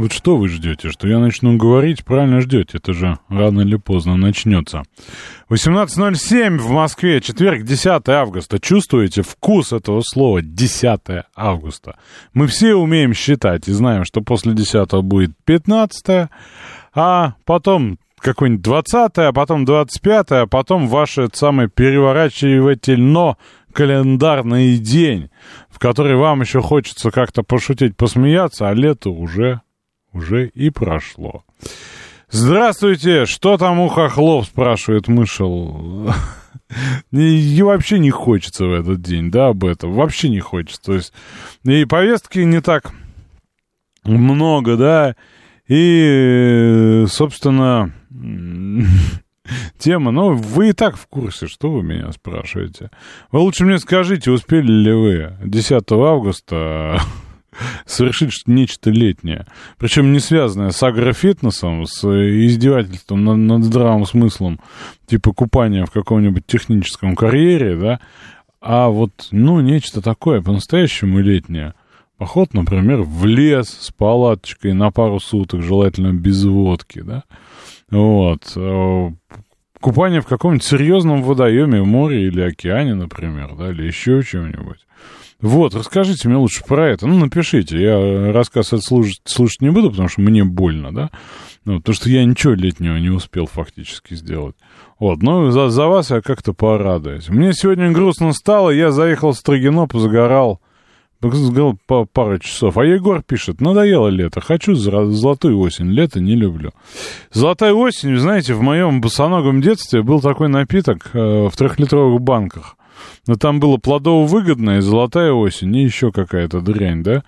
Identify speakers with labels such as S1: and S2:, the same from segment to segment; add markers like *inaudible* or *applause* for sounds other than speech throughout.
S1: Вот что вы ждете? Что я начну говорить? Правильно ждете. Это же рано или поздно начнется. 18.07 в Москве, четверг, 10 августа. Чувствуете вкус этого слова? 10 августа. Мы все умеем считать и знаем, что после 10 будет 15, а потом какой-нибудь 20 а потом 25 а потом ваше самое переворачивательно календарный день, в который вам еще хочется как-то пошутить, посмеяться, а лето уже уже и прошло. Здравствуйте, что там у хохлов, спрашивает мышел. *laughs* И вообще не хочется в этот день, да, об этом. Вообще не хочется. То есть, и повестки не так много, да, и, собственно, *laughs* тема, ну, вы и так в курсе, что вы меня спрашиваете. Вы лучше мне скажите, успели ли вы 10 августа совершить нечто летнее. Причем не связанное с агрофитнесом, с издевательством над, над здравым смыслом, типа купания в каком-нибудь техническом карьере, да, а вот, ну, нечто такое по-настоящему летнее. Поход, например, в лес с палаточкой на пару суток, желательно без водки, да. Вот. Э, купание в каком-нибудь серьезном водоеме, море или океане, например, да, или еще чем-нибудь. Вот, расскажите мне лучше про это. Ну, напишите. Я рассказ этот слушать, слушать не буду, потому что мне больно, да? Ну, потому что я ничего летнего не успел фактически сделать. Вот, ну, за, за вас я как-то порадуюсь. Мне сегодня грустно стало, я заехал в Строгино, позагорал, позагорал по пару часов. А Егор пишет, надоело лето, хочу золотую осень, лето не люблю. Золотая осень, знаете, в моем босоногом детстве был такой напиток э, в трехлитровых банках. Но там было плодово-выгодная золотая осень и еще какая-то дрянь, да?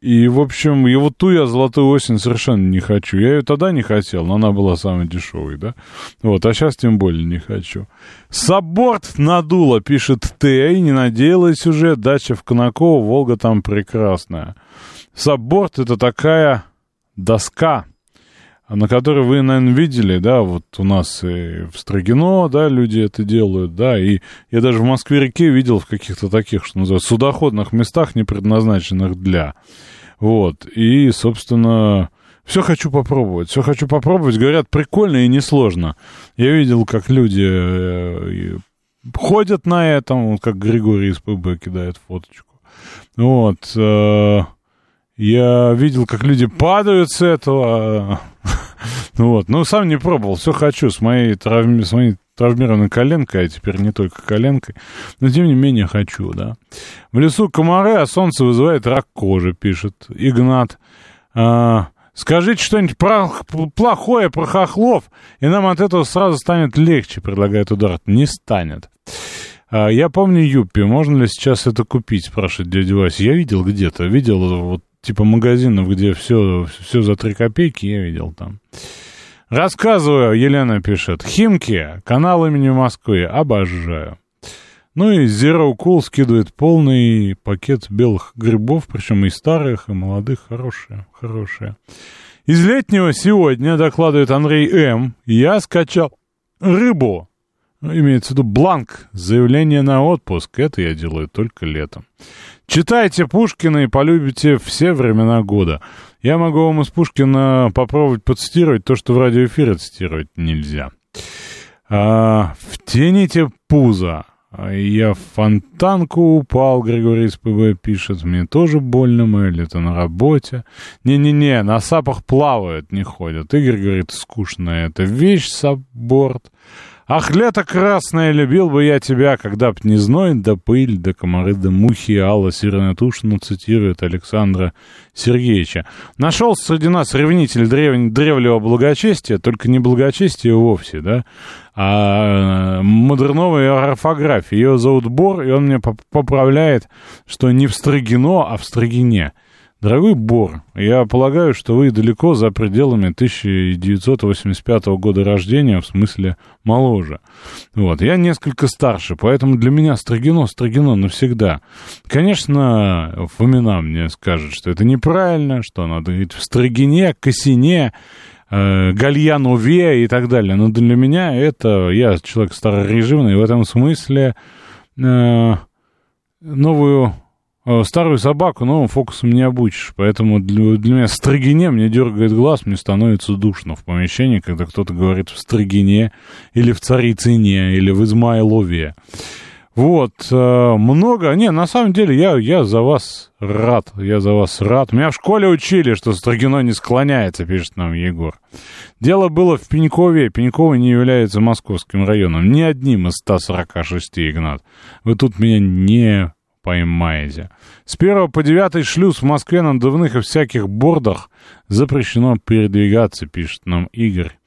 S1: И, в общем, и вот ту я золотую осень совершенно не хочу. Я ее тогда не хотел, но она была самой дешевой, да? Вот, а сейчас тем более не хочу. Саборт надуло, пишет Т. И не надеялась уже. Дача в Конаково, Волга там прекрасная. Саборт — это такая доска, на который вы, наверное, видели, да, вот у нас и в Строгино, да, люди это делают, да, и я даже в Москве-реке видел в каких-то таких, что называется, судоходных местах, не предназначенных для. Вот, и, собственно, все хочу попробовать, все хочу попробовать. Говорят, прикольно и несложно. Я видел, как люди э, ходят на этом, как Григорий из ПБ кидает фоточку. Вот, э, я видел, как люди падают с этого. *laughs* Вот. Ну, сам не пробовал. Все хочу с моей, травми... с моей травмированной коленкой, а теперь не только коленкой. Но, тем не менее, хочу, да. В лесу комары, а солнце вызывает рак кожи, пишет Игнат. А, скажите что-нибудь про... плохое про хохлов, и нам от этого сразу станет легче, предлагает удар. Не станет. А, я помню Юппи. Можно ли сейчас это купить, спрашивает дядя Вася. Я видел где-то. Видел вот типа магазинов, где все, все за три копейки, я видел там. Рассказываю, Елена пишет. Химки, канал имени Москвы, обожаю. Ну и Zero Cool скидывает полный пакет белых грибов, причем и старых, и молодых, хорошие, хорошие. Из летнего сегодня, докладывает Андрей М., я скачал рыбу. Имеется в виду бланк, заявление на отпуск. Это я делаю только летом. Читайте Пушкина и полюбите все времена года. Я могу вам из Пушкина попробовать процитировать то, что в радиоэфире цитировать нельзя. А, «Втяните пузо». Я в фонтанку упал, Григорий из ПБ пишет. Мне тоже больно, мое лето на работе. Не-не-не, на сапах плавают, не ходят. Игорь говорит, скучно это вещь, сабборд. Ах, лето красное, любил бы я тебя, когда б не зной, да пыль, да комары, да мухи, Алла Сиранатушина цитирует Александра Сергеевича. Нашел среди нас ревнитель древ... древнего благочестия, только не благочестия вовсе, да, а модерновой орфографии. Ее зовут Бор, и он мне поправляет, что не в Строгино, а в Строгине. Дорогой Бор, я полагаю, что вы далеко за пределами 1985 года рождения, в смысле моложе. Вот, я несколько старше, поэтому для меня Строгино, Строгино навсегда. Конечно, Фомина мне скажет, что это неправильно, что надо говорить в Строгине, Косине, э, Гальянове и так далее. Но для меня это, я человек старорежимный, в этом смысле э, новую старую собаку новым фокусом не обучишь. Поэтому для, для меня строгине мне дергает глаз, мне становится душно в помещении, когда кто-то говорит в строгине, или в царицыне, или в Измайлове. Вот, э, много. Не, на самом деле, я, я за вас рад. Я за вас рад. Меня в школе учили, что Строгино не склоняется, пишет нам Егор. Дело было в Пенькове. Пеньково не является московским районом. Ни одним из 146, Игнат. Вы тут меня не поймаете. С 1 по 9 шлюз в Москве на надувных и всяких бордах запрещено передвигаться, пишет нам Игорь.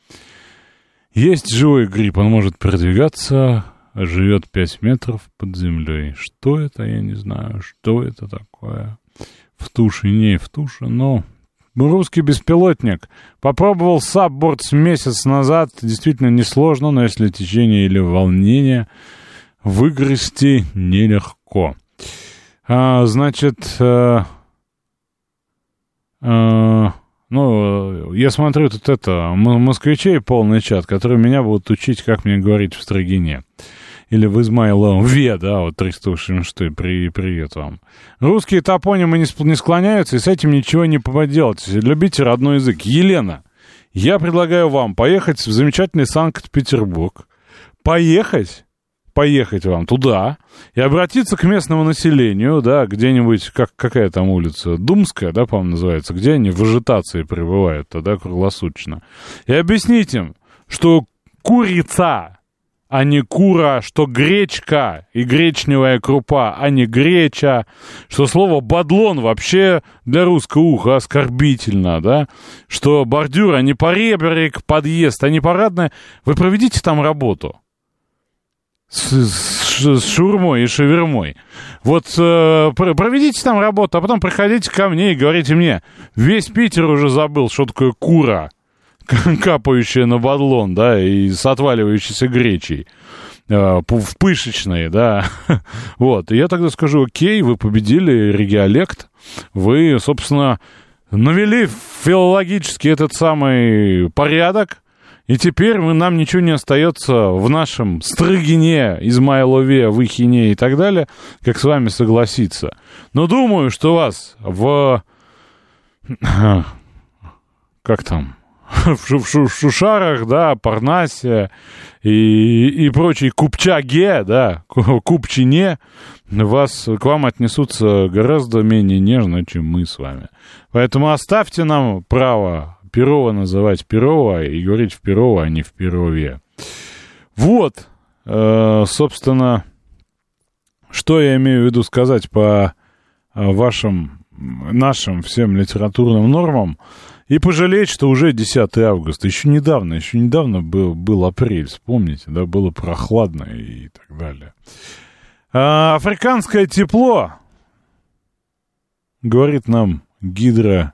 S1: Есть живой гриб, он может передвигаться, живет 5 метров под землей. Что это, я не знаю, что это такое. В туше, не в туше, но... Русский беспилотник. Попробовал сабборд с месяц назад. Действительно несложно, но если течение или волнение, выгрести нелегко. А, значит, а, а, ну, я смотрю тут это, москвичей полный чат, которые меня будут учить, как мне говорить в Строгине. Или в Измайлове, да, вот 386, при, привет вам. Русские топонимы не, не склоняются, и с этим ничего не поделать. Любите родной язык. Елена, я предлагаю вам поехать в замечательный Санкт-Петербург, поехать поехать вам туда и обратиться к местному населению, да, где-нибудь, как, какая там улица, Думская, да, по-моему, называется, где они в вежетации пребывают тогда круглосуточно, и объяснить им, что курица, а не кура, что гречка и гречневая крупа, а не греча, что слово «бадлон» вообще для русского уха оскорбительно, да, что бордюр, а не поребрик, подъезд, а не парадная. Вы проведите там работу – с, с, с шурмой и шавермой. Вот э, проведите там работу, а потом приходите ко мне и говорите мне, весь Питер уже забыл, что такое кура, *laughs* капающая на бадлон, да, и с отваливающейся гречей э, в пышечные, да. *laughs* вот, и я тогда скажу, окей, вы победили региолект, вы, собственно, навели филологически этот самый порядок, и теперь мы, нам ничего не остается в нашем Строгине, Измайлове, Выхине и так далее, как с вами согласиться. Но думаю, что вас в... *clears throat* Как там? *laughs* в Шушарах, да, Парнасе и, и прочей Купчаге, да, Купчине, вас, к вам отнесутся гораздо менее нежно, чем мы с вами. Поэтому оставьте нам право Перова называть Перова и говорить в Перова, а не в Перове. Вот, э, собственно, что я имею в виду сказать по э, вашим, нашим всем литературным нормам и пожалеть, что уже 10 августа, еще недавно, еще недавно был, был апрель, вспомните, да, было прохладно и так далее. А, африканское тепло, говорит нам гидро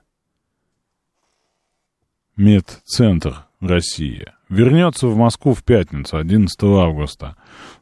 S1: медцентр Россия вернется в Москву в пятницу, 11 августа.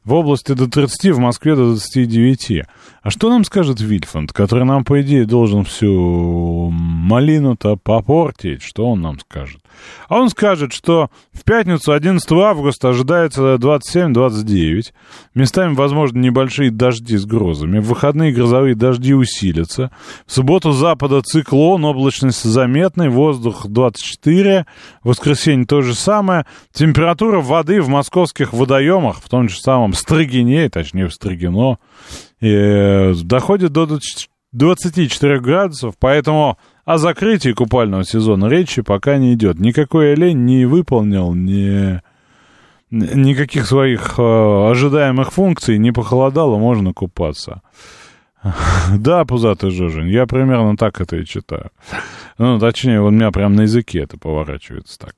S1: В области до 30, в Москве до 29. А что нам скажет Вильфанд, который нам, по идее, должен всю малину-то попортить? Что он нам скажет? А он скажет, что в пятницу 11 августа ожидается 27-29. Местами, возможно, небольшие дожди с грозами. В выходные грозовые дожди усилятся. В субботу запада циклон, облачность заметной, воздух 24. В воскресенье то же самое. Температура воды в московских водоемах, в том же самом Строгине, точнее в Строгино, э, доходит до 24 градусов, поэтому о закрытии купального сезона речи пока не идет. Никакой олень не выполнил, не, никаких своих э, ожидаемых функций, не похолодало, можно купаться. *laughs* Да, пузатый Жужин, я примерно так это и читаю. Ну, точнее, у меня прям на языке это поворачивается так.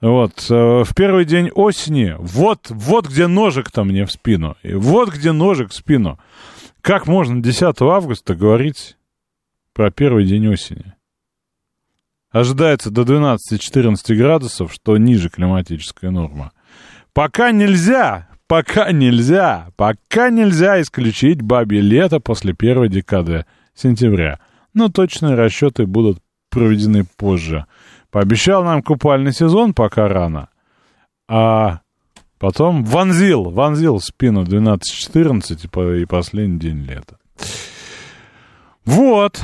S1: Вот, э, в первый день осени, вот, вот где ножик-то мне в спину, и вот где ножик в спину. Как можно 10 августа говорить про первый день осени? Ожидается до 12-14 градусов, что ниже климатическая норма. Пока нельзя, пока нельзя, пока нельзя исключить бабье лето после первой декады сентября. Но точные расчеты будут проведены позже. Пообещал нам купальный сезон, пока рано. А потом вонзил, вонзил в спину 12-14 и последний день лета. Вот.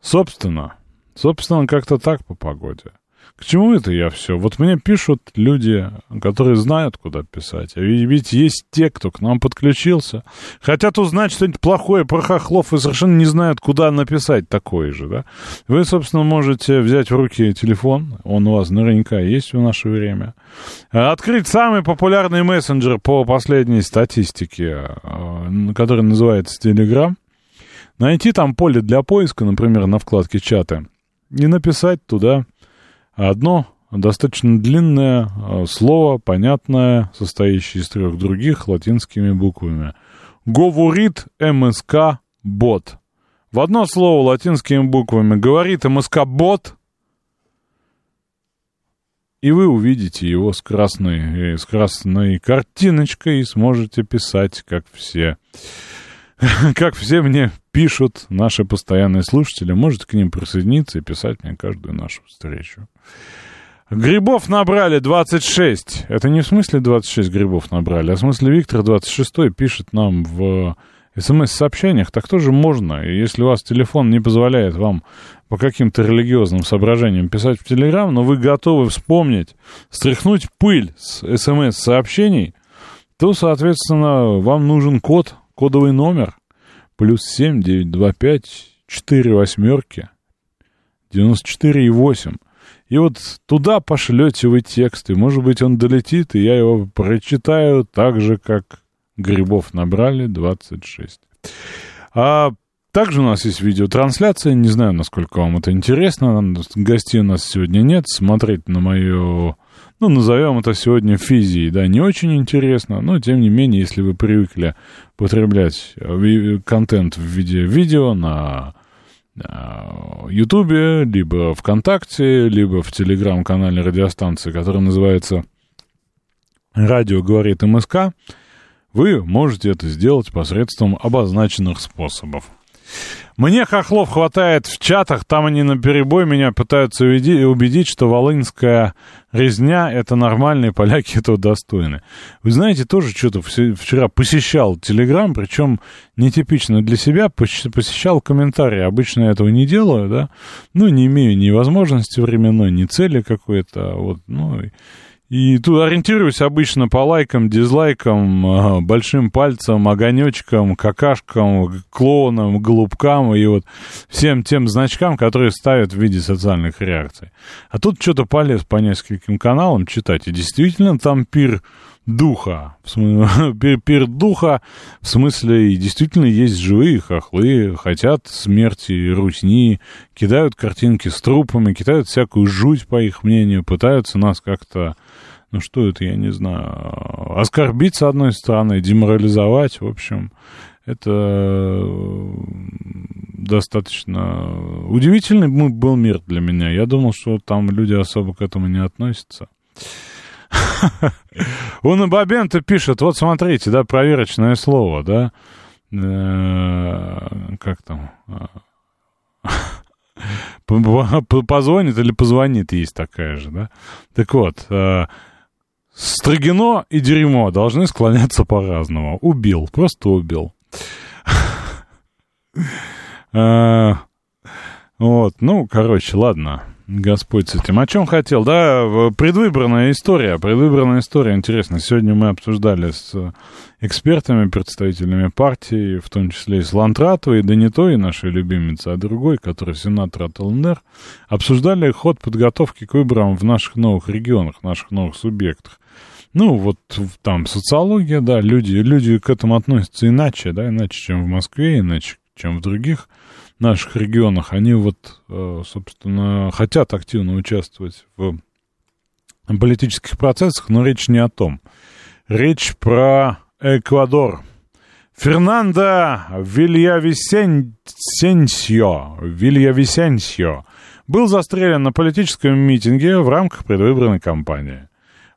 S1: Собственно. Собственно, как-то так по погоде. К чему это я все? Вот мне пишут люди, которые знают, куда писать. А ведь есть те, кто к нам подключился. Хотят узнать что-нибудь плохое про хохлов и совершенно не знают, куда написать такое же, да? Вы, собственно, можете взять в руки телефон. Он у вас наверняка есть в наше время. Открыть самый популярный мессенджер по последней статистике, э, который называется Telegram. Найти там поле для поиска, например, на вкладке чата. И написать туда Одно достаточно длинное э, слово, понятное, состоящее из трех других латинскими буквами. Говорит МСК бот. В одно слово латинскими буквами говорит МСК бот, и вы увидите его с красной, э, с красной картиночкой и сможете писать, как все. *laughs* Как все мне пишут наши постоянные слушатели, можете к ним присоединиться и писать мне каждую нашу встречу. Грибов набрали 26. Это не в смысле 26 грибов набрали, а в смысле Виктор 26 пишет нам в смс-сообщениях. Так тоже можно. И если у вас телефон не позволяет вам по каким-то религиозным соображениям писать в Телеграм, но вы готовы вспомнить, стряхнуть пыль с смс-сообщений, то, соответственно, вам нужен код, кодовый номер, плюс 7 925 4 восьмерки 94 и 8. И вот туда пошлете вы текст, и, может быть, он долетит, и я его прочитаю так же, как грибов набрали 26. А также у нас есть видеотрансляция, не знаю, насколько вам это интересно, гостей у нас сегодня нет, смотреть на мою, ну, назовем это сегодня физией, да, не очень интересно, но, тем не менее, если вы привыкли потреблять контент в виде видео на Ютубе, либо ВКонтакте, либо в телеграм-канале радиостанции, который называется «Радио говорит МСК», вы можете это сделать посредством обозначенных способов. Мне хохлов хватает в чатах, там они на перебой меня пытаются убедить, что волынская резня — это нормальные поляки этого достойны. Вы знаете, тоже что-то вчера посещал Телеграм, причем нетипично для себя, посещал комментарии. Обычно я этого не делаю, да, ну, не имею ни возможности временной, ни цели какой-то, вот, ну, и тут ориентируюсь обычно по лайкам, дизлайкам, большим пальцем, огонечкам, какашкам, клоунам, голубкам и вот всем тем значкам, которые ставят в виде социальных реакций. А тут что-то полез по нескольким каналам читать, и действительно там пир духа, в смысле, *laughs* пир, пир духа, в смысле, и действительно есть живые хохлы, хотят смерти, русни, кидают картинки с трупами, кидают всякую жуть, по их мнению, пытаются нас как-то ну что это, я не знаю, оскорбить с одной стороны, деморализовать, в общем, это достаточно удивительный был мир для меня. Я думал, что там люди особо к этому не относятся. *laughs* Он и Бабента пишет, вот смотрите, да, проверочное слово, да, э, как там, *laughs* позвонит или позвонит, есть такая же, да. Так вот, э, Строгино и дерьмо должны склоняться по-разному. Убил, просто убил. А, *laughs* вот, ну, короче, ладно. Господь с этим. О чем хотел? Да, предвыборная история. Предвыборная история, интересно. Сегодня мы обсуждали с экспертами, представителями партии, в том числе и с Лантратовой, да не той нашей любимицы, а другой, который сенатор от ЛНР, обсуждали ход подготовки к выборам в наших новых регионах, наших новых субъектах. Ну, вот там социология, да, люди, люди к этому относятся иначе, да, иначе, чем в Москве, иначе, чем в других наших регионах. Они вот, э, собственно, хотят активно участвовать в политических процессах, но речь не о том. Речь про Эквадор. Фернандо Вильявисенсио, Вильявисенсио был застрелен на политическом митинге в рамках предвыборной кампании.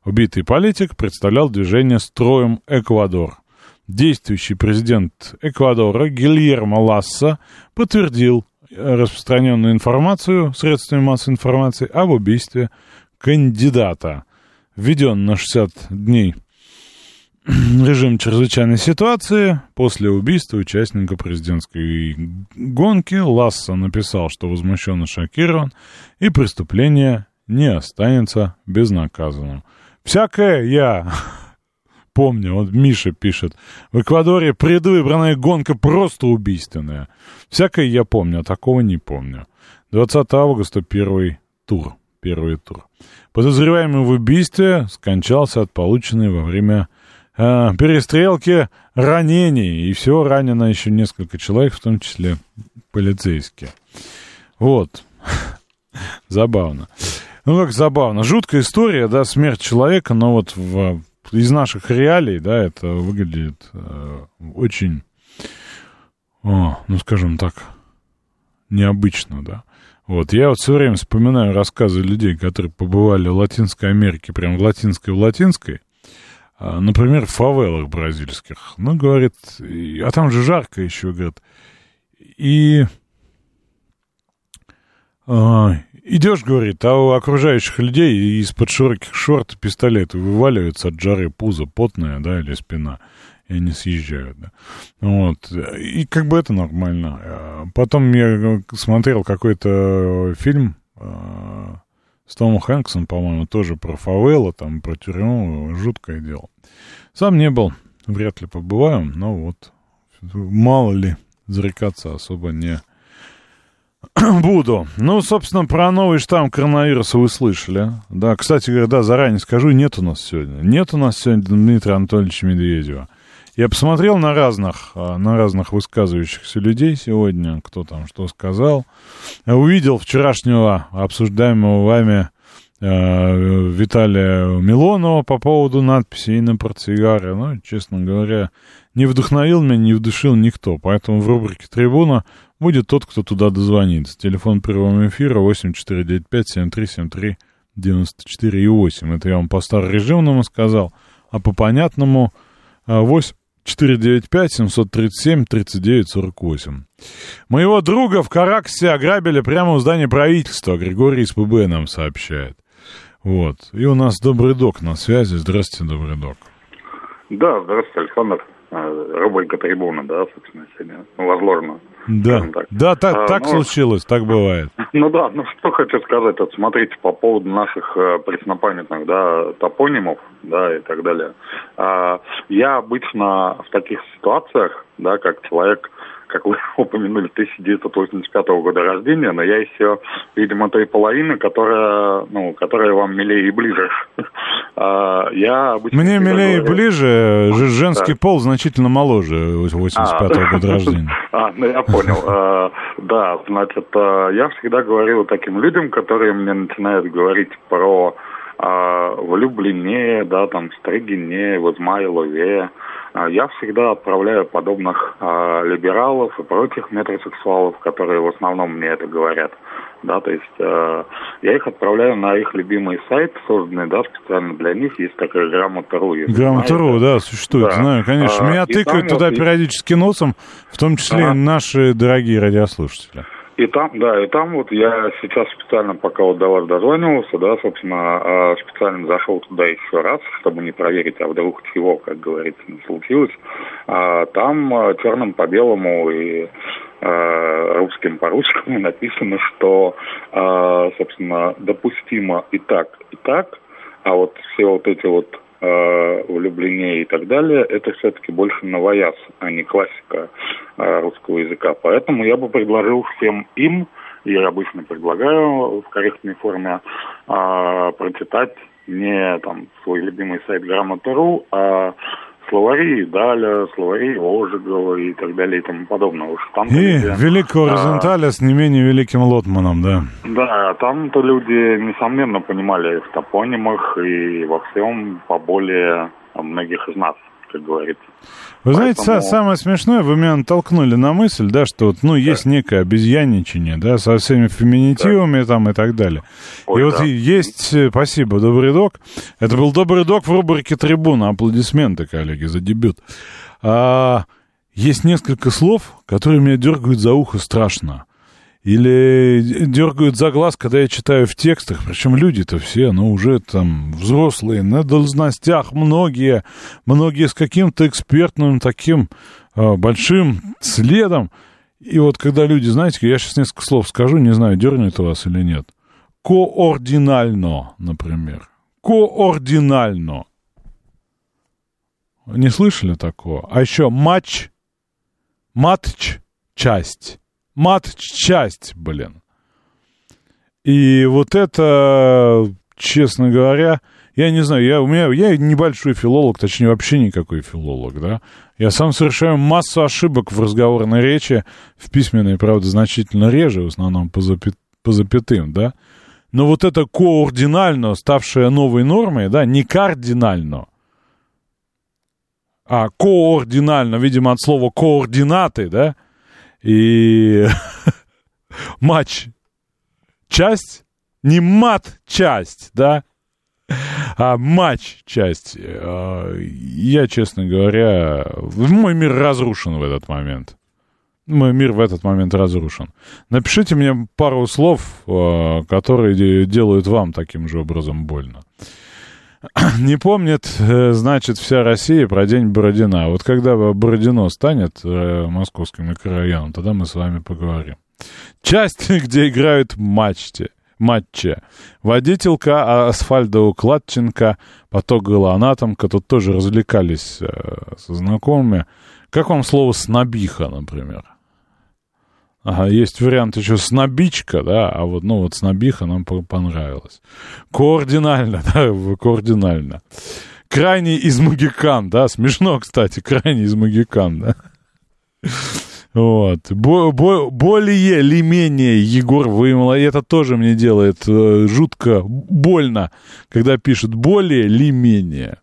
S1: Убитый политик представлял движение «Строим Эквадор». Действующий президент Эквадора Гильермо Ласса подтвердил распространенную информацию средствами массовой информации об убийстве кандидата. Введен на 60 дней *clears throat* режим чрезвычайной ситуации. После убийства участника президентской гонки Ласса написал, что возмущен и шокирован, и преступление не останется безнаказанным. Всякое я *laughs* помню, вот Миша пишет, в Эквадоре предвыборная гонка просто убийственная. Всякое я помню, а такого не помню. 20 августа первый тур, первый тур. Подозреваемый в убийстве скончался от полученной во время э, перестрелки ранений. И всего ранено еще несколько человек, в том числе полицейские. Вот. *laughs* Забавно. Ну, как забавно. Жуткая история, да, смерть человека, но вот в, из наших реалий, да, это выглядит э, очень, о, ну, скажем так, необычно, да. Вот, я вот все время вспоминаю рассказы людей, которые побывали в Латинской Америке, прям в латинской, в латинской, а, например, в фавелах бразильских. Ну, говорит, а там же жарко еще, говорит, и а, Идешь, говорит, а у окружающих людей из-под широких шорт пистолеты вываливаются от жары пузо потное, да, или спина, и они съезжают, да. Вот, и как бы это нормально. А потом я смотрел какой-то фильм э, с Томом Хэнксом, по-моему, тоже про фавелу, там, про тюрьму, жуткое дело. Сам не был, вряд ли побываю, но вот, мало ли, зарекаться особо не *clears throat* Буду. Ну, собственно, про новый штамм коронавируса вы слышали. Да, кстати говоря, да, заранее скажу, нет у нас сегодня. Нет у нас сегодня Дмитрия Анатольевича Медведева. Я посмотрел на разных, а, на разных высказывающихся людей сегодня, кто там что сказал. Увидел вчерашнего обсуждаемого вами э, Виталия Милонова по поводу надписи на портсигаре. Ну, честно говоря, не вдохновил меня, не вдушил никто. Поэтому в рубрике «Трибуна» будет тот, кто туда дозвонится. Телефон прямого эфира 8495-7373-94 и 8. Это я вам по старорежимному сказал. А по понятному 8 495-737-3948. Моего друга в Караксе ограбили прямо у здания правительства. Григорий из ПБ нам сообщает. Вот. И у нас Добрый Док на связи. Здравствуйте, Добрый Док.
S2: Да, здравствуйте, Александр. А, рубрика трибуна, да, собственно, сегодня возложена.
S1: Да, так. да, так, а, так ну, случилось, так бывает. *laughs*
S2: Ну да, ну что хочу сказать, вот смотрите, по поводу наших э, преснопамятных, да, топонимов, да, и так далее. А, я обычно в таких ситуациях, да, как человек, как вы *laughs* упомянули, 1985 года рождения, но я еще, видимо, той половины, которая, ну, которая вам милее и ближе. *laughs*
S1: А, я обычно Мне милее и ближе, женский пол значительно моложе 85 а, года рождения. *laughs*
S2: А, ну я понял. А, да, значит, я всегда говорил таким людям, которые мне начинают говорить про влюбленнее, да, там, стригине, в Измайлове, а я всегда отправляю подобных э, либералов и прочих метросексуалов, которые в основном мне это говорят. Да, то есть э, я их отправляю на их любимый сайт, созданный, да, специально для них. Есть такая грамота.ру.
S1: Грамота.ру, да, существует, да. знаю, конечно. А, Меня тыкают туда вот периодически носом, в том числе а. наши дорогие радиослушатели.
S2: И там, да, и там вот я сейчас специально, пока вот до вас дозванивался, да, собственно, а, специально зашел туда еще раз, чтобы не проверить, а вдруг чего, как говорится, не случилось. А там а, черным по белому и русским по русскому *laughs* написано, что, собственно, допустимо и так, и так, а вот все вот эти вот э, влюбление и так далее, это все-таки больше новояз, а не классика э, русского языка. Поэтому я бы предложил всем им, я обычно предлагаю в корректной форме, э, прочитать не там свой любимый сайт Грамота.ру, а словари Даля, словари Ожегова и так далее и тому подобное. Уж там
S1: и люди, великого Розенталя а, с не менее великим Лотманом, да.
S2: Да, там-то люди, несомненно, понимали в топонимах и во всем поболее многих из нас как говорится.
S1: Вы знаете, Поэтому... самое смешное, вы меня натолкнули на мысль, да, что вот, ну, есть некое обезьяничание, да, со всеми феминитивами да. там и так далее. Ой, и вот да. есть, э, спасибо, Добрый Док. Это был Добрый Док в рубрике «Трибуна». Аплодисменты, коллеги, за дебют. А, есть несколько слов, которые меня дергают за ухо страшно. Или дергают за глаз, когда я читаю в текстах. Причем люди-то все, ну, уже там взрослые, на должностях многие, многие с каким-то экспертным таким э, большим следом. И вот когда люди, знаете, я сейчас несколько слов скажу, не знаю, дернет вас или нет. Координально, например. Координально. Не слышали такого? А еще матч, матч, часть мат-часть, блин. И вот это, честно говоря, я не знаю, я, у меня, я небольшой филолог, точнее, вообще никакой филолог, да. Я сам совершаю массу ошибок в разговорной речи, в письменной, правда, значительно реже, в основном по, запят, по запятым, да. Но вот это координально, ставшее новой нормой, да, не кардинально, а координально, видимо, от слова координаты, да, и *laughs* матч часть, не мат часть, да, а матч часть. А, я, честно говоря, мой мир разрушен в этот момент. Мой мир в этот момент разрушен. Напишите мне пару слов, а, которые делают вам таким же образом больно. *clears throat* не помнит, э, значит, вся Россия про день Бородина. Вот когда Бородино станет э, московским микрорайоном, тогда мы с вами поговорим. Часть, *laughs* где играют матчи. матче. Водителька а асфальтоукладченко, патологоанатомка, тут тоже развлекались э, со знакомыми. Как вам слово «снобиха», например? Ага, есть вариант еще снобичка, да, а вот, ну, вот снобиха нам понравилось. Координально, *laughs* да, координально. Крайний из магикан, да, смешно, кстати, крайний из магикан, да. Вот. Бо бо более или менее Егор вымыл. И это тоже мне делает э, жутко больно, когда пишут более или менее.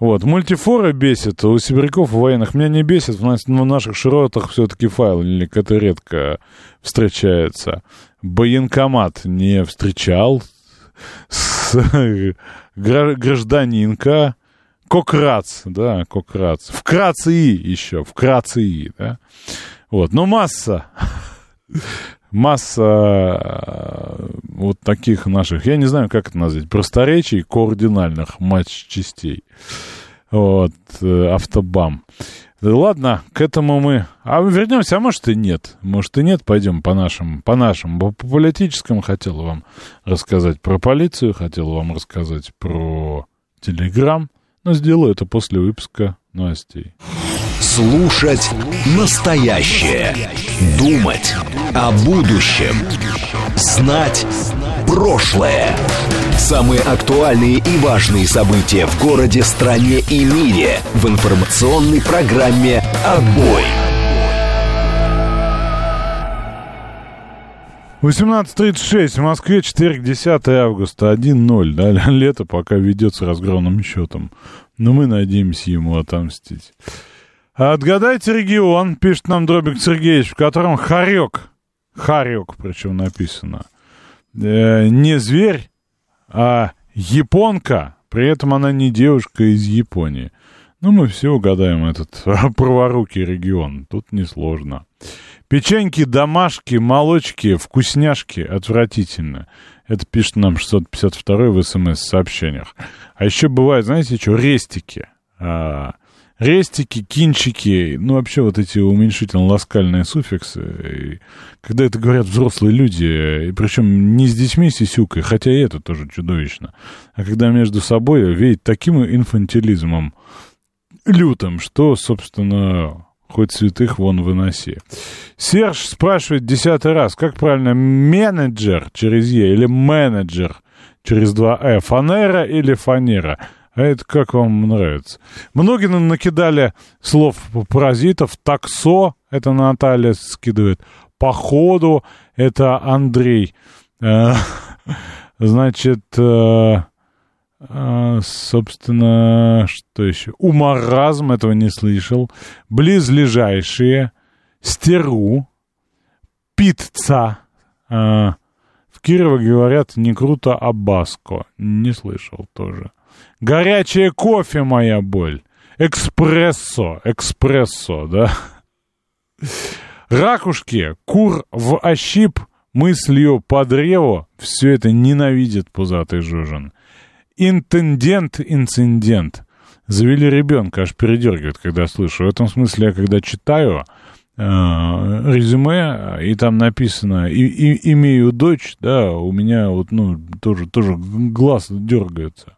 S1: Вот, мультифоры бесит, у сибиряков военных меня не бесит, в, нас, в наших широтах все-таки файлик, это редко встречается. Боенкомат не встречал, с, гражданинка, Кокрац, да, Кокрац, вкратце и еще, вкратце и, да. Вот, но масса, масса э, вот таких наших, я не знаю, как это назвать, просторечий координальных матч-частей. Вот, э, автобам. Ладно, к этому мы... А вернемся, а может и нет. Может и нет, пойдем по нашим, по нашим, по политическому хотел вам рассказать про полицию, хотел вам рассказать про Телеграм, но сделаю это после выпуска новостей.
S3: Слушать настоящее. Думать о будущем. Знать прошлое. Самые актуальные и важные события в городе, стране и мире в информационной программе «Отбой».
S1: 18.36 в Москве, четверг, 10 августа, 1-0. Да, лето пока ведется разгромным счетом. Но мы надеемся ему отомстить. Отгадайте регион, пишет нам Дробик Сергеевич, в котором хорек, хорек причем написано, э, не зверь, а японка, при этом она не девушка из Японии. Ну, мы все угадаем этот *laughs* праворукий регион, тут несложно. Печеньки, домашки, молочки, вкусняшки отвратительно. Это пишет нам 652 в смс-сообщениях. А еще бывает, знаете, что, рестики. А, рестики, кинчики, ну, вообще вот эти уменьшительно-ласкальные суффиксы, когда это говорят взрослые люди, и причем не с детьми сисюкой, хотя и это тоже чудовищно, а когда между собой веет таким инфантилизмом лютым, что, собственно, хоть святых вон выноси. Серж спрашивает десятый раз, как правильно, менеджер через Е или менеджер через два «э». Фанера или фанера? А это как вам нравится? Многие накидали слов паразитов. Таксо, это Наталья скидывает. Походу, это Андрей. Э, *laughs* значит, э, э, собственно, что еще? Умаразм, этого не слышал. Близлежащие. Стеру. Пицца. В Кирово говорят не круто, а баско. Не слышал тоже. Горячее кофе моя боль. Экспрессо, экспрессо, да? Ракушки, кур в ощип, мыслью по древу, все это ненавидит пузатый Жужин. Интендент, инцидент. Завели ребенка, аж передергивает, когда слышу. В этом смысле, я когда читаю э, резюме, и там написано и, и, «имею дочь», да, у меня вот, ну, тоже, тоже глаз дергается.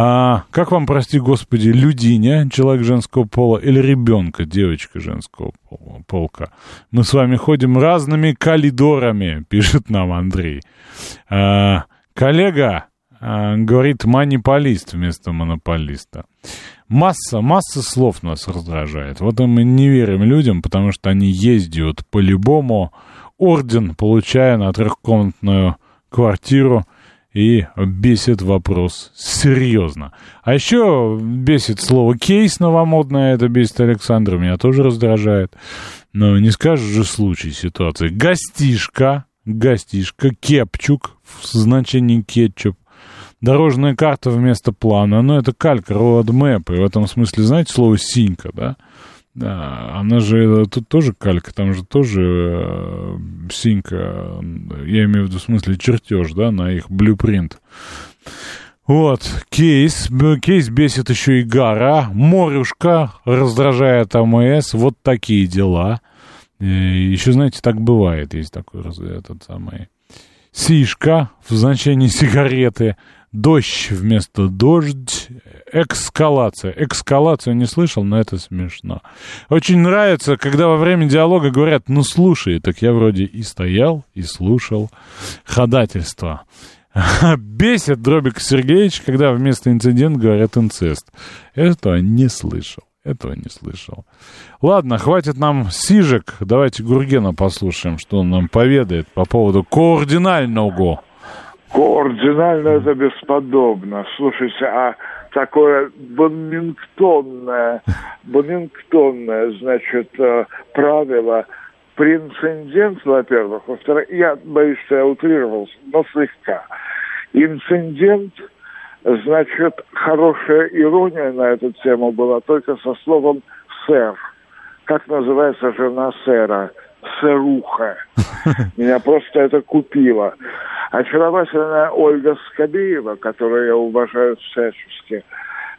S1: А, как вам, прости господи, людиня, человек женского пола, или ребенка, девочка женского полка? Мы с вами ходим разными коридорами, *laughs* пишет нам Андрей. А, коллега а, говорит монополист вместо монополиста. Масса, масса слов нас раздражает. Вот мы не верим людям, потому что они ездят по-любому орден, получая на трехкомнатную квартиру – и бесит вопрос серьезно. А еще бесит слово «кейс» новомодное, это бесит Александра, меня тоже раздражает. Но не скажешь же случай ситуации. Гостишка, гостишка, кепчук в значении кетчуп. Дорожная карта вместо плана, ну это калька, roadmap, и в этом смысле, знаете, слово «синька», да? Да, она же тут тоже калька, там же тоже э, синька, я имею в виду в смысле чертеж, да, на их блюпринт. Вот, кейс, кейс бесит еще и гора, морюшка раздражает АМС, вот такие дела. И еще, знаете, так бывает, есть такой этот самый сишка в значении сигареты, дождь вместо дождь, экскалация. Экскалацию не слышал, но это смешно. Очень нравится, когда во время диалога говорят, ну слушай, так я вроде и стоял, и слушал. Ходательство. *laughs* Бесит Дробик Сергеевич, когда вместо инцидент говорят инцест. Этого не слышал. Этого не слышал. Ладно, хватит нам сижек. Давайте Гургена послушаем, что он нам поведает по поводу координального.
S4: Координально это бесподобно. Слушайте, а такое бомингтонное, бомингтонное, значит, э, правило прецедент, во-первых. Во-вторых, я боюсь, что я утрировался, но слегка. Инцидент, значит, хорошая ирония на эту тему была только со словом «сэр». Как называется жена сэра? Сэруха. Меня просто это купило. Очаровательная Ольга Скобеева, которую я уважаю всячески,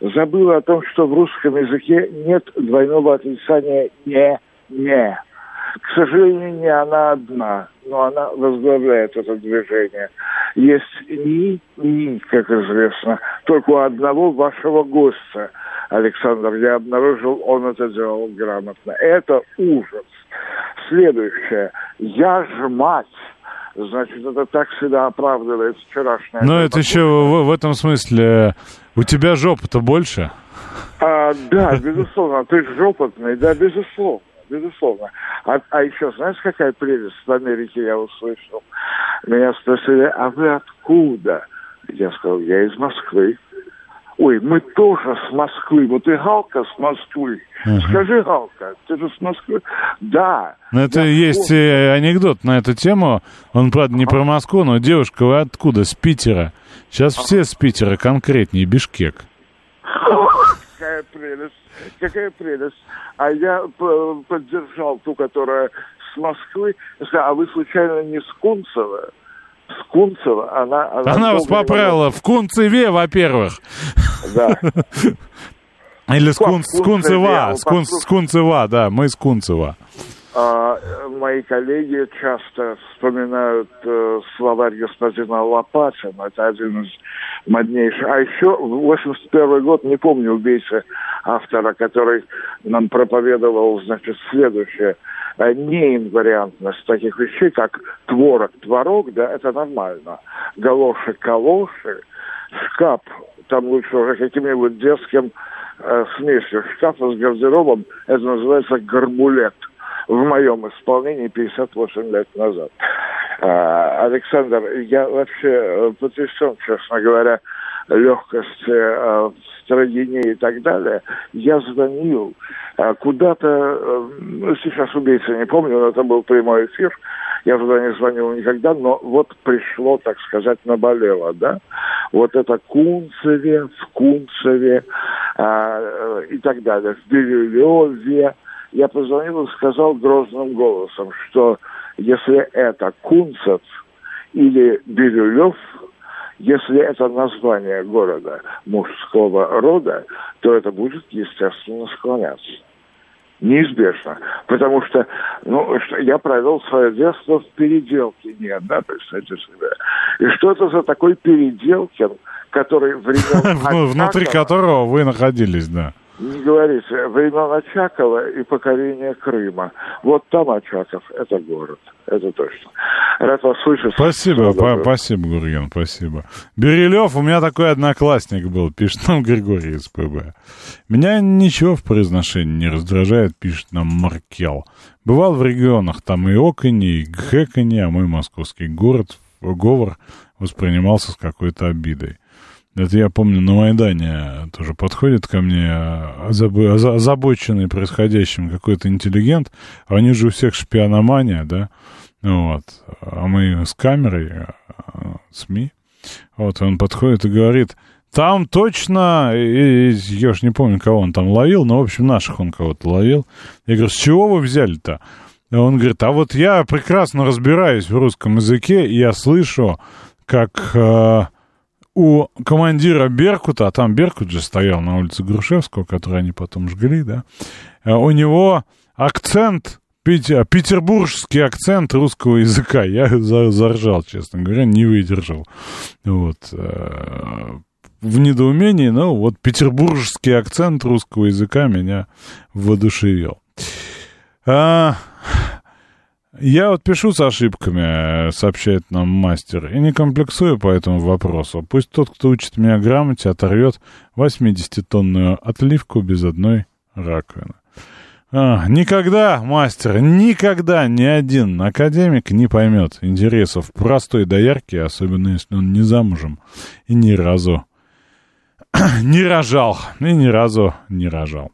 S4: забыла о том, что в русском языке нет двойного отрицания «не», «не». К сожалению, не она одна, но она возглавляет это движение. Есть «ни», «ни», как известно, только у одного вашего гостя, Александр, я обнаружил, он это делал грамотно. Это ужас. Следующее. Я ж мать Значит, это так всегда оправдывает вчерашнее.
S1: Но это еще в, в этом смысле у тебя жопа-то больше?
S4: А, да, безусловно. Ты же опытный, да, безусловно. Безусловно. А, а еще, знаешь, какая прелесть в Америке я услышал? Меня спросили, а вы откуда? Я сказал, я из Москвы. Ой, мы тоже с Москвы. Вот и Галка с Москвы. Uh-huh. Скажи, Галка, ты же с Москвы? Да.
S1: Ну, это есть помню. анекдот на эту тему. Он, правда, не про Москву, но девушка, вы откуда? С Питера. Сейчас uh-huh. все с Питера, конкретнее, Бишкек.
S4: Какая прелесть, какая прелесть. А я поддержал ту, которая с Москвы. А вы случайно не с Кунцева? С Кунцева, она...
S1: Она, она вас поправила в Кунцеве, во-первых.
S4: Да. *laughs*
S1: Или с, Кун, с Кунцева, с, Кун, с Кунцева, да, мы с Кунцева.
S4: А, мои коллеги часто вспоминают э, словарь господина Лопатина, это один из моднейших. А еще в 81 год, не помню убийцы автора, который нам проповедовал, значит, следующее. Неинвариантность таких вещей, как творог, творог, да, это нормально. Галоши, калоши, шкаф, там лучше уже каким-нибудь детским э, смесью шкафа с гардеробом, это называется гарбулет в моем исполнении 58 лет назад. А, Александр, я вообще э, потрясен, честно говоря, легкости э, в стране и так далее. Я звонил э, куда-то, э, ну, сейчас убийца не помню, но это был прямой эфир, я туда не звонил никогда, но вот пришло, так сказать, наболело, да, вот это Кунцеве, в Кунцеве э, и так далее, в Бирюлеве. Я позвонил и сказал грозным голосом, что если это Кунцев или Бирюлев, если это название города мужского рода, то это будет, естественно, склоняться. Неизбежно. Потому что, ну, что я провел свое детство в переделке не одна, представьте себе. И что это за такой Переделкин, который времен *laughs*
S1: Внутри которого вы находились, да
S4: не говорите, времен Очакова и покорение Крыма. Вот там Очаков, это город, это точно. Рад вас слышать.
S1: Спасибо, по спасибо, Гурген, спасибо. Берилев, у меня такой одноклассник был, *laughs* пишет нам Григорий из ПБ. Меня ничего в произношении не раздражает, пишет нам Маркел. Бывал в регионах, там и окони, и гхэкони, а мой московский город, говор воспринимался с какой-то обидой. Это я помню, на Майдане тоже подходит ко мне озабоченный происходящим какой-то интеллигент, а они же у всех шпиономания, да, вот, а мы с камерой, а, СМИ, вот, он подходит и говорит, там точно, и, и, я уж не помню, кого он там ловил, но, в общем, наших он кого-то ловил. Я говорю, с чего вы взяли-то? Он говорит, а вот я прекрасно разбираюсь в русском языке, и я слышу, как э, у командира Беркута, а там Беркут же стоял на улице Грушевского, который они потом жгли, да, э, у него акцент, петербургский акцент русского языка. Я заржал, честно говоря, не выдержал. Вот. Э, в недоумении, но вот петербургский акцент русского языка меня воодушевил. А, я вот пишу с ошибками, сообщает нам мастер, и не комплексую по этому вопросу. Пусть тот, кто учит меня грамоте, оторвет 80-тонную отливку без одной раковины. А, никогда, мастер, никогда ни один академик не поймет интересов простой доярки, особенно если он не замужем и ни разу *coughs* не рожал, и ни разу не рожал.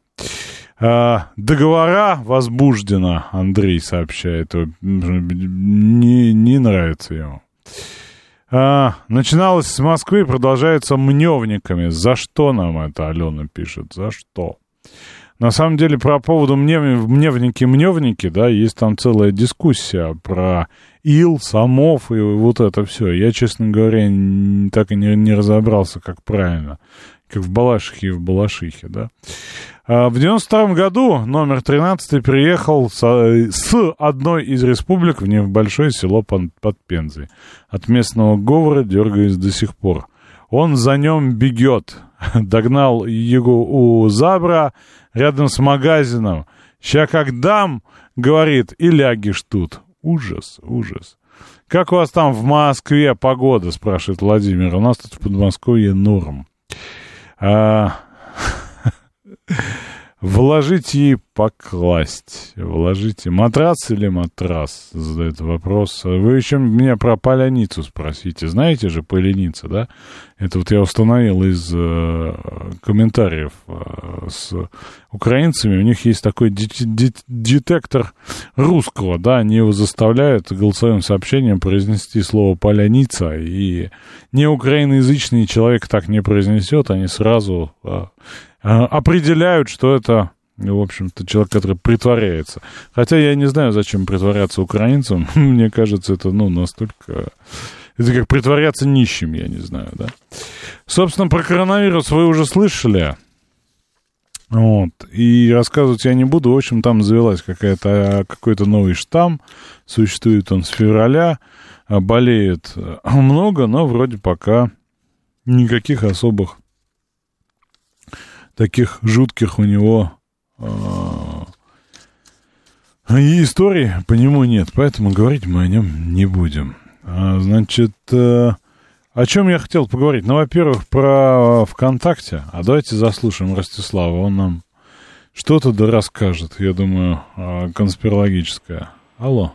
S1: А, договора возбуждено, Андрей сообщает. Не, не нравится ему. А, начиналось с Москвы продолжается мневниками. За что нам это, Алена пишет? За что? На самом деле, про поводу мневники-мневники, да, есть там целая дискуссия про ил, самов и вот это все. Я, честно говоря, так и не, не разобрался, как правильно. Как в Балашихе и в Балашихе, да. А, в 92 году номер 13 приехал с, одной из республик в небольшое село под Пензой. От местного говора дергаясь до сих пор. Он за нем бегет. *laughs* Догнал его у Забра рядом с магазином. «Ща как дам», — говорит, — «и лягишь тут». Ужас, ужас. «Как у вас там в Москве погода?» — спрашивает Владимир. «У нас тут в Подмосковье норм». А, *laughs* Вложить и покласть. Вложите матрас или матрас, задает вопрос. Вы еще меня про поляницу спросите. Знаете же поляница, да? Это вот я установил из э, комментариев э, с украинцами. У них есть такой детектор русского, да? Они его заставляют голосовым сообщением произнести слово поляница. И не украиноязычный человек так не произнесет, они сразу... Э, определяют, что это, в общем-то, человек, который притворяется. Хотя я не знаю, зачем притворяться украинцам. *laughs* Мне кажется, это, ну, настолько... Это как притворяться нищим, я не знаю, да. Собственно, про коронавирус вы уже слышали. Вот. И рассказывать я не буду. В общем, там завелась какая-то, какой-то новый штамм. Существует он с февраля. Болеет много, но вроде пока никаких особых таких жутких у него э, И истории по нему нет, поэтому говорить мы о нем не будем. А, значит, э, о чем я хотел поговорить? Ну, во-первых, про ВКонтакте. А давайте заслушаем Ростислава. Он нам что-то да расскажет, я думаю, а, конспирологическое. Алло.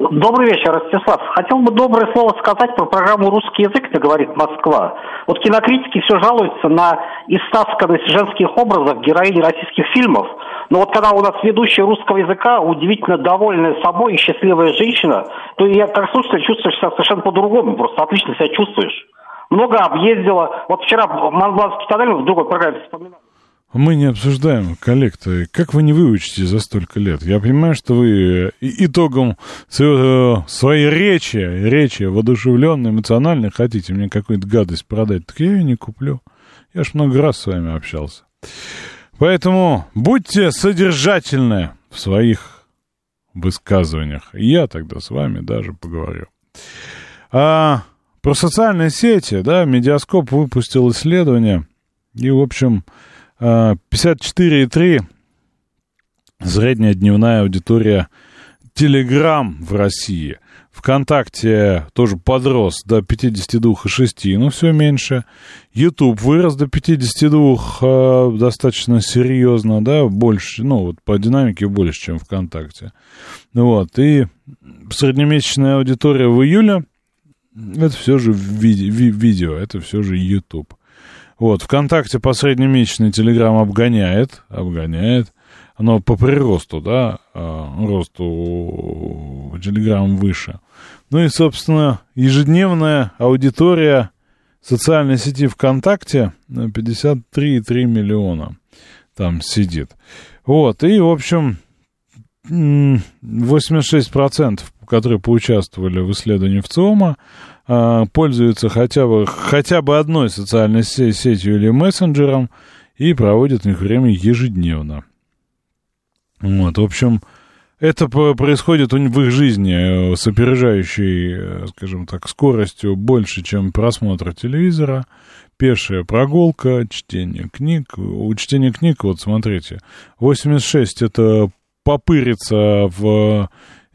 S5: Добрый вечер, Ростислав. Хотел бы доброе слово сказать про программу «Русский язык», где говорит Москва. Вот кинокритики все жалуются на истасканность женских образов героини российских фильмов. Но вот когда у нас ведущая русского языка, удивительно довольная собой и счастливая женщина, то я как слушатель чувствуешь себя совершенно по-другому, просто отлично себя чувствуешь. Много объездила. Вот вчера Монбланский тоннель в другой программе вспоминал.
S1: Мы не обсуждаем, коллег-то. Как вы не выучите за столько лет? Я понимаю, что вы итогом своей речи, речи воодушевленной, эмоциональной, хотите мне какую-то гадость продать, так я ее не куплю. Я ж много раз с вами общался. Поэтому будьте содержательны в своих высказываниях. Я тогда с вами даже поговорю. А про социальные сети, да, Медиаскоп выпустил исследование. И, в общем, 54,3 средняя дневная аудитория Телеграм в России. ВКонтакте тоже подрос до 52,6, но все меньше. YouTube вырос до 52, э, достаточно серьезно, да, больше, ну, вот по динамике больше, чем ВКонтакте. Вот, и среднемесячная аудитория в июле, это все же ви- ви- видео, это все же YouTube. Вот, ВКонтакте по среднемесячной Телеграм обгоняет, обгоняет. Оно по приросту, да, а, росту Телеграм выше. Ну и, собственно, ежедневная аудитория социальной сети ВКонтакте 53,3 миллиона там сидит. Вот, и, в общем, 86%, которые поучаствовали в исследовании ВЦИОМа, а, пользуются хотя бы, хотя бы одной социальной сетью или мессенджером и проводят их время ежедневно. Вот, в общем, это происходит в их жизни э, с опережающей, э, скажем так, скоростью больше, чем просмотр телевизора, пешая прогулка, чтение книг. У чтения книг, вот смотрите, 86 это попыриться в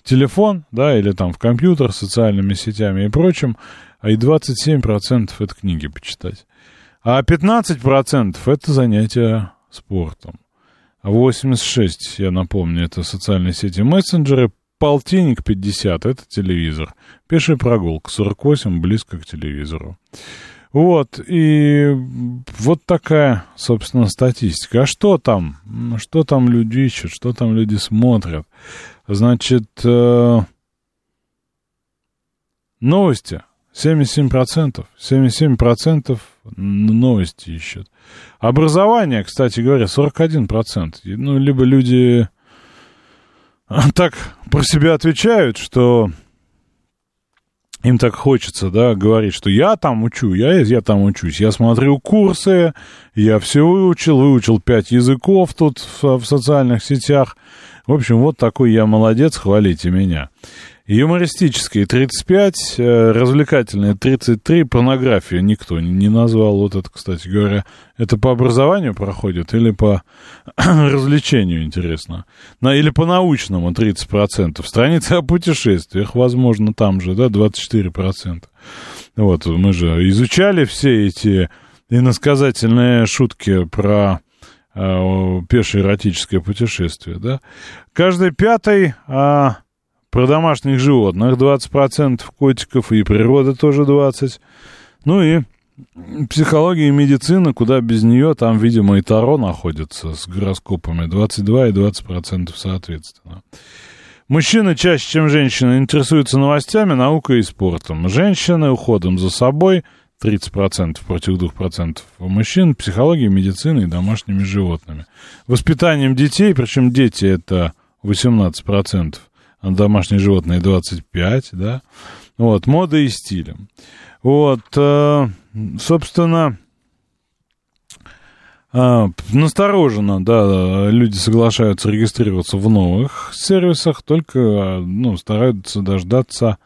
S1: телефон, да, или там в компьютер социальными сетями и прочим, а и 27% это книги почитать. А 15% это занятия спортом. А 86, я напомню, это социальные сети мессенджеры, полтинник 50 это телевизор. Пешая прогулка 48 близко к телевизору. Вот, и вот такая, собственно, статистика. А что там? Что там люди ищут? Что там люди смотрят? Значит, э, новости. 77%. 77% новости ищут. Образование, кстати говоря, 41%. Ну, либо люди так про себя отвечают, что им так хочется, да, говорить, что я там учу, я, я там учусь, я смотрю курсы, я все выучил, выучил пять языков тут в, в социальных сетях. В общем, вот такой я молодец, хвалите меня. Юмористические 35, э, развлекательные 33, порнография никто не назвал. Вот это, кстати говоря, это по образованию проходит или по *clears throat* развлечению, интересно? На, или по научному 30%. Страницы о путешествиях, возможно, там же, да, 24%. Вот, мы же изучали все эти иносказательные шутки про э, пешее эротическое путешествие, да. Каждый пятый... А, про домашних животных 20%, котиков и природа тоже 20%. Ну и психология и медицина, куда без нее, там, видимо, и Таро находится с гороскопами 22 и 20% соответственно. Мужчины чаще, чем женщины, интересуются новостями, наукой и спортом. Женщины уходом за собой 30% против 2% мужчин, психологией, медициной и домашними животными. Воспитанием детей, причем дети это 18%, домашние животные 25, да, вот, мода и стилем. Вот, э, собственно, э, настороженно, да, люди соглашаются регистрироваться в новых сервисах, только, ну, стараются дождаться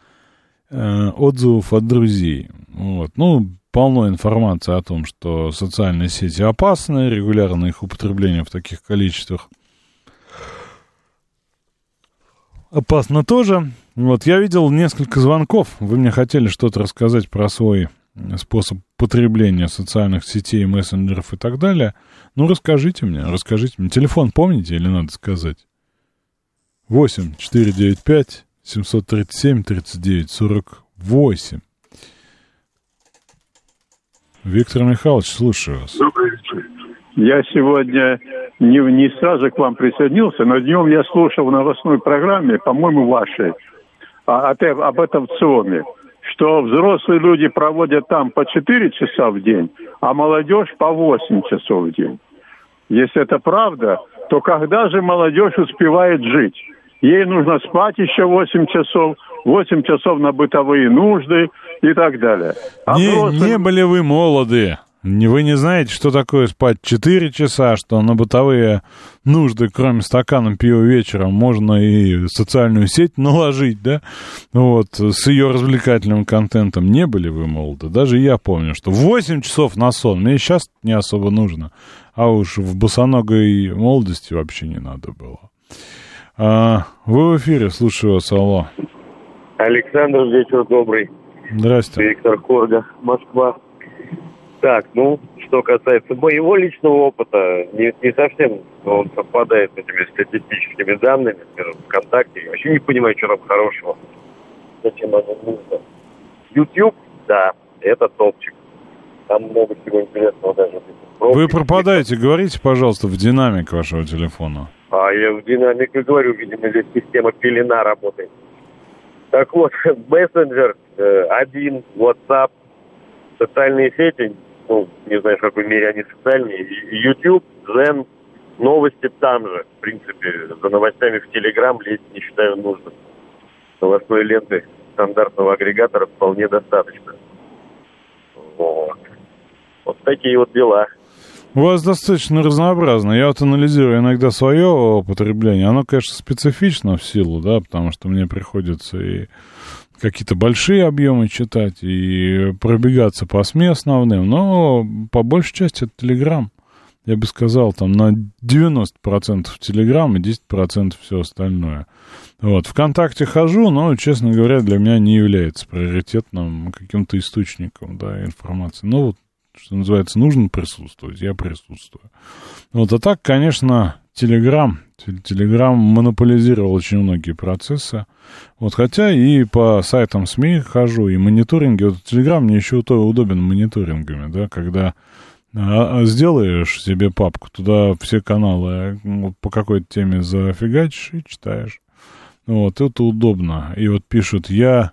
S1: э, отзывов от друзей. Вот, ну, полно информации о том, что социальные сети опасны, регулярно их употребление в таких количествах опасно тоже. Вот, я видел несколько звонков. Вы мне хотели что-то рассказать про свой способ потребления социальных сетей, мессенджеров и так далее. Ну, расскажите мне, расскажите мне. Телефон помните или надо сказать? 8 495 737 39 48. Виктор Михайлович, слушаю вас.
S6: Я сегодня не, не сразу к вам присоединился, но днем я слушал в новостной программе, по-моему, вашей, а, об этом ЦИОМе, что взрослые люди проводят там по 4 часа в день, а молодежь по 8 часов в день. Если это правда, то когда же молодежь успевает жить? Ей нужно спать еще 8 часов, 8 часов на бытовые нужды и так далее.
S1: А не, взрослым... не были вы молоды. Вы не знаете, что такое спать 4 часа, что на бытовые нужды, кроме стакана пива вечером, можно и социальную сеть наложить, да? Вот, с ее развлекательным контентом. Не были вы молоды. Даже я помню, что 8 часов на сон мне сейчас не особо нужно. А уж в босоногой молодости вообще не надо было. А, вы в эфире, слушаю вас, алло.
S7: Александр, вечер добрый.
S1: Здрасте.
S7: Виктор Корга, Москва. Так, ну, что касается моего личного опыта, не, не совсем он совпадает с этими статистическими данными, скажем, ВКонтакте. Я вообще не понимаю, что там хорошего. Зачем оно нужно. YouTube, да, это топчик. Там много всего интересного даже.
S1: Вы пропадаете, говорите, пожалуйста, в динамик вашего телефона.
S7: А я в динамике говорю, видимо, здесь система пелена работает. Так вот, *laughs* мессенджер, э, один, WhatsApp, социальные сети, ну, не знаю, в какой мере они социальные, YouTube, Zen, новости там же. В принципе, за новостями в Telegram лезть не считаю нужным. Новостной ленты стандартного агрегатора вполне достаточно. Вот. Вот такие вот дела.
S1: У вас достаточно разнообразно. Я вот анализирую иногда свое потребление. Оно, конечно, специфично в силу, да, потому что мне приходится и какие-то большие объемы читать и пробегаться по СМИ основным, но по большей части это Телеграм. Я бы сказал, там на 90% Телеграм и 10% все остальное. Вот, ВКонтакте хожу, но, честно говоря, для меня не является приоритетным каким-то источником, да, информации. Но вот, что называется, нужно присутствовать, я присутствую. Вот, а так, конечно, Телеграм. Телеграм монополизировал очень многие процессы. Вот, хотя и по сайтам СМИ хожу, и мониторинги. Вот Телеграм мне еще удобен мониторингами, да, когда а, а сделаешь себе папку, туда все каналы по какой-то теме зафигачишь и читаешь. Вот, это удобно. И вот пишут, я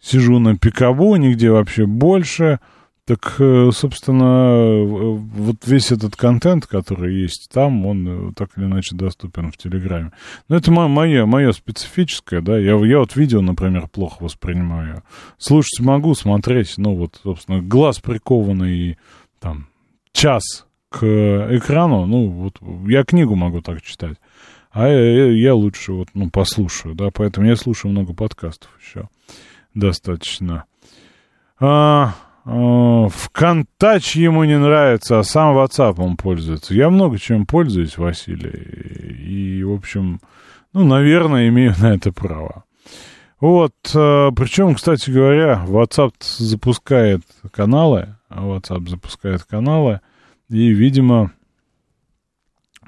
S1: сижу на пикабу, нигде вообще больше, так, э, собственно, вот весь этот контент, который есть там, он э, так или иначе доступен в Телеграме. Но это мое, мое специфическое, да, я, я вот видео, например, плохо воспринимаю. Слушать могу, смотреть, ну вот, собственно, глаз прикованный, там, час к экрану, ну вот, я книгу могу так читать, а я, я лучше вот, ну, послушаю, да, поэтому я слушаю много подкастов еще достаточно. А, Э, ВКонтач ему не нравится, а сам WhatsApp он пользуется. Я много чем пользуюсь, Василий. И, в общем, ну, наверное, имею на это право. Вот, э, причем, кстати говоря, WhatsApp запускает каналы, WhatsApp запускает каналы, и, видимо,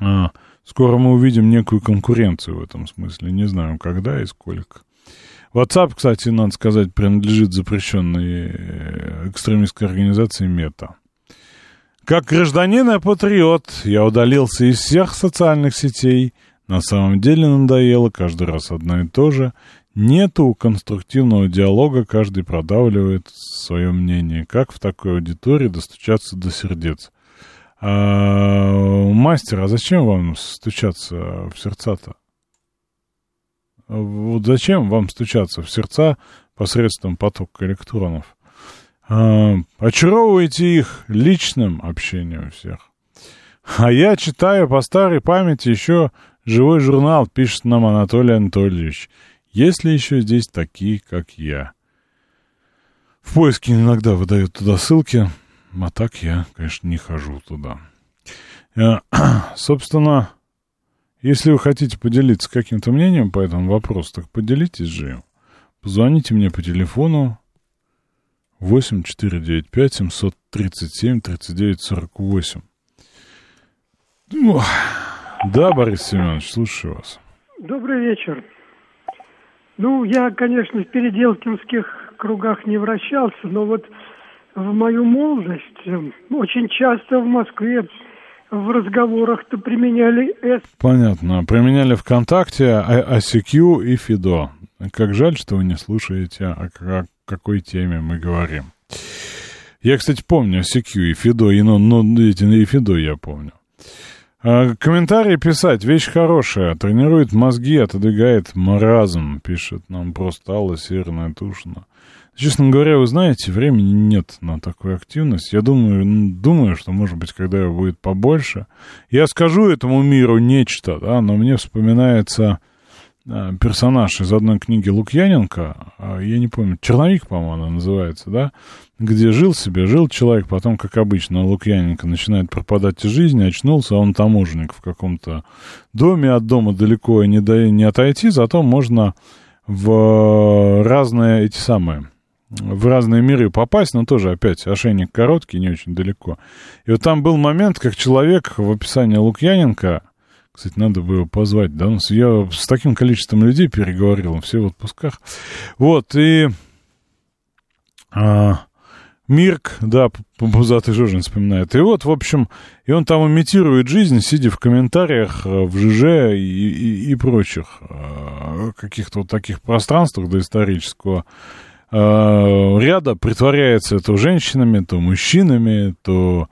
S1: э, скоро мы увидим некую конкуренцию в этом смысле. Не знаю, когда и сколько. WhatsApp, кстати, надо сказать, принадлежит запрещенной э, экстремистской организации МЕТА. Как гражданин и патриот я удалился из всех социальных сетей. На самом деле надоело каждый раз одно и то же. Нету конструктивного диалога, каждый продавливает свое мнение. Как в такой аудитории достучаться до сердец? А, мастер, а зачем вам стучаться в сердца-то? Вот зачем вам стучаться в сердца посредством потока электронов? А, очаровывайте их личным общением всех. А я читаю по старой памяти еще живой журнал, пишет нам Анатолий Анатольевич. Есть ли еще здесь такие, как я? В поиске иногда выдают туда ссылки, а так я, конечно, не хожу туда. *clears throat* Собственно, Если вы хотите поделиться каким-то мнением по этому вопросу, так поделитесь же им. Позвоните мне по телефону 8 495 737 39 48. Ну, да, Борис Семенович, слушаю вас.
S8: Добрый вечер. Ну, я, конечно, в переделкинских кругах не вращался, но вот в мою молодость э, очень часто в Москве в разговорах-то применяли S.
S1: Понятно. Применяли ВКонтакте, ICQ и Фидо. Как жаль, что вы не слушаете, о какой теме мы говорим. Я, кстати, помню ICQ и Фидо, и, ну, ну, эти, и Фидо я помню. А, комментарии писать, вещь хорошая, тренирует мозги, отодвигает маразм, пишет нам просто Алла Северная Тушина. Честно говоря, вы знаете, времени нет на такую активность. Я думаю, думаю, что, может быть, когда его будет побольше, я скажу этому миру нечто, да, но мне вспоминается а, персонаж из одной книги Лукьяненко, а, я не помню, «Черновик», по-моему, она называется, да, где жил себе, жил человек, потом, как обычно, Лукьяненко начинает пропадать из жизни, очнулся, а он таможенник в каком-то доме, от дома далеко не, до, не отойти, зато можно в разные эти самые в разные миры попасть, но тоже опять ошейник короткий, не очень далеко. И вот там был момент, как человек в описании Лукьяненко, кстати, надо бы его позвать, да, я с таким количеством людей переговорил, все в отпусках. Вот, и а, Мирк, да, Пузатый Жожин вспоминает. И вот, в общем, и он там имитирует жизнь, сидя в комментариях э, в ЖЖ и, и, и прочих э, каких-то вот таких пространствах доисторического Э, ряда притворяется то женщинами, то мужчинами, то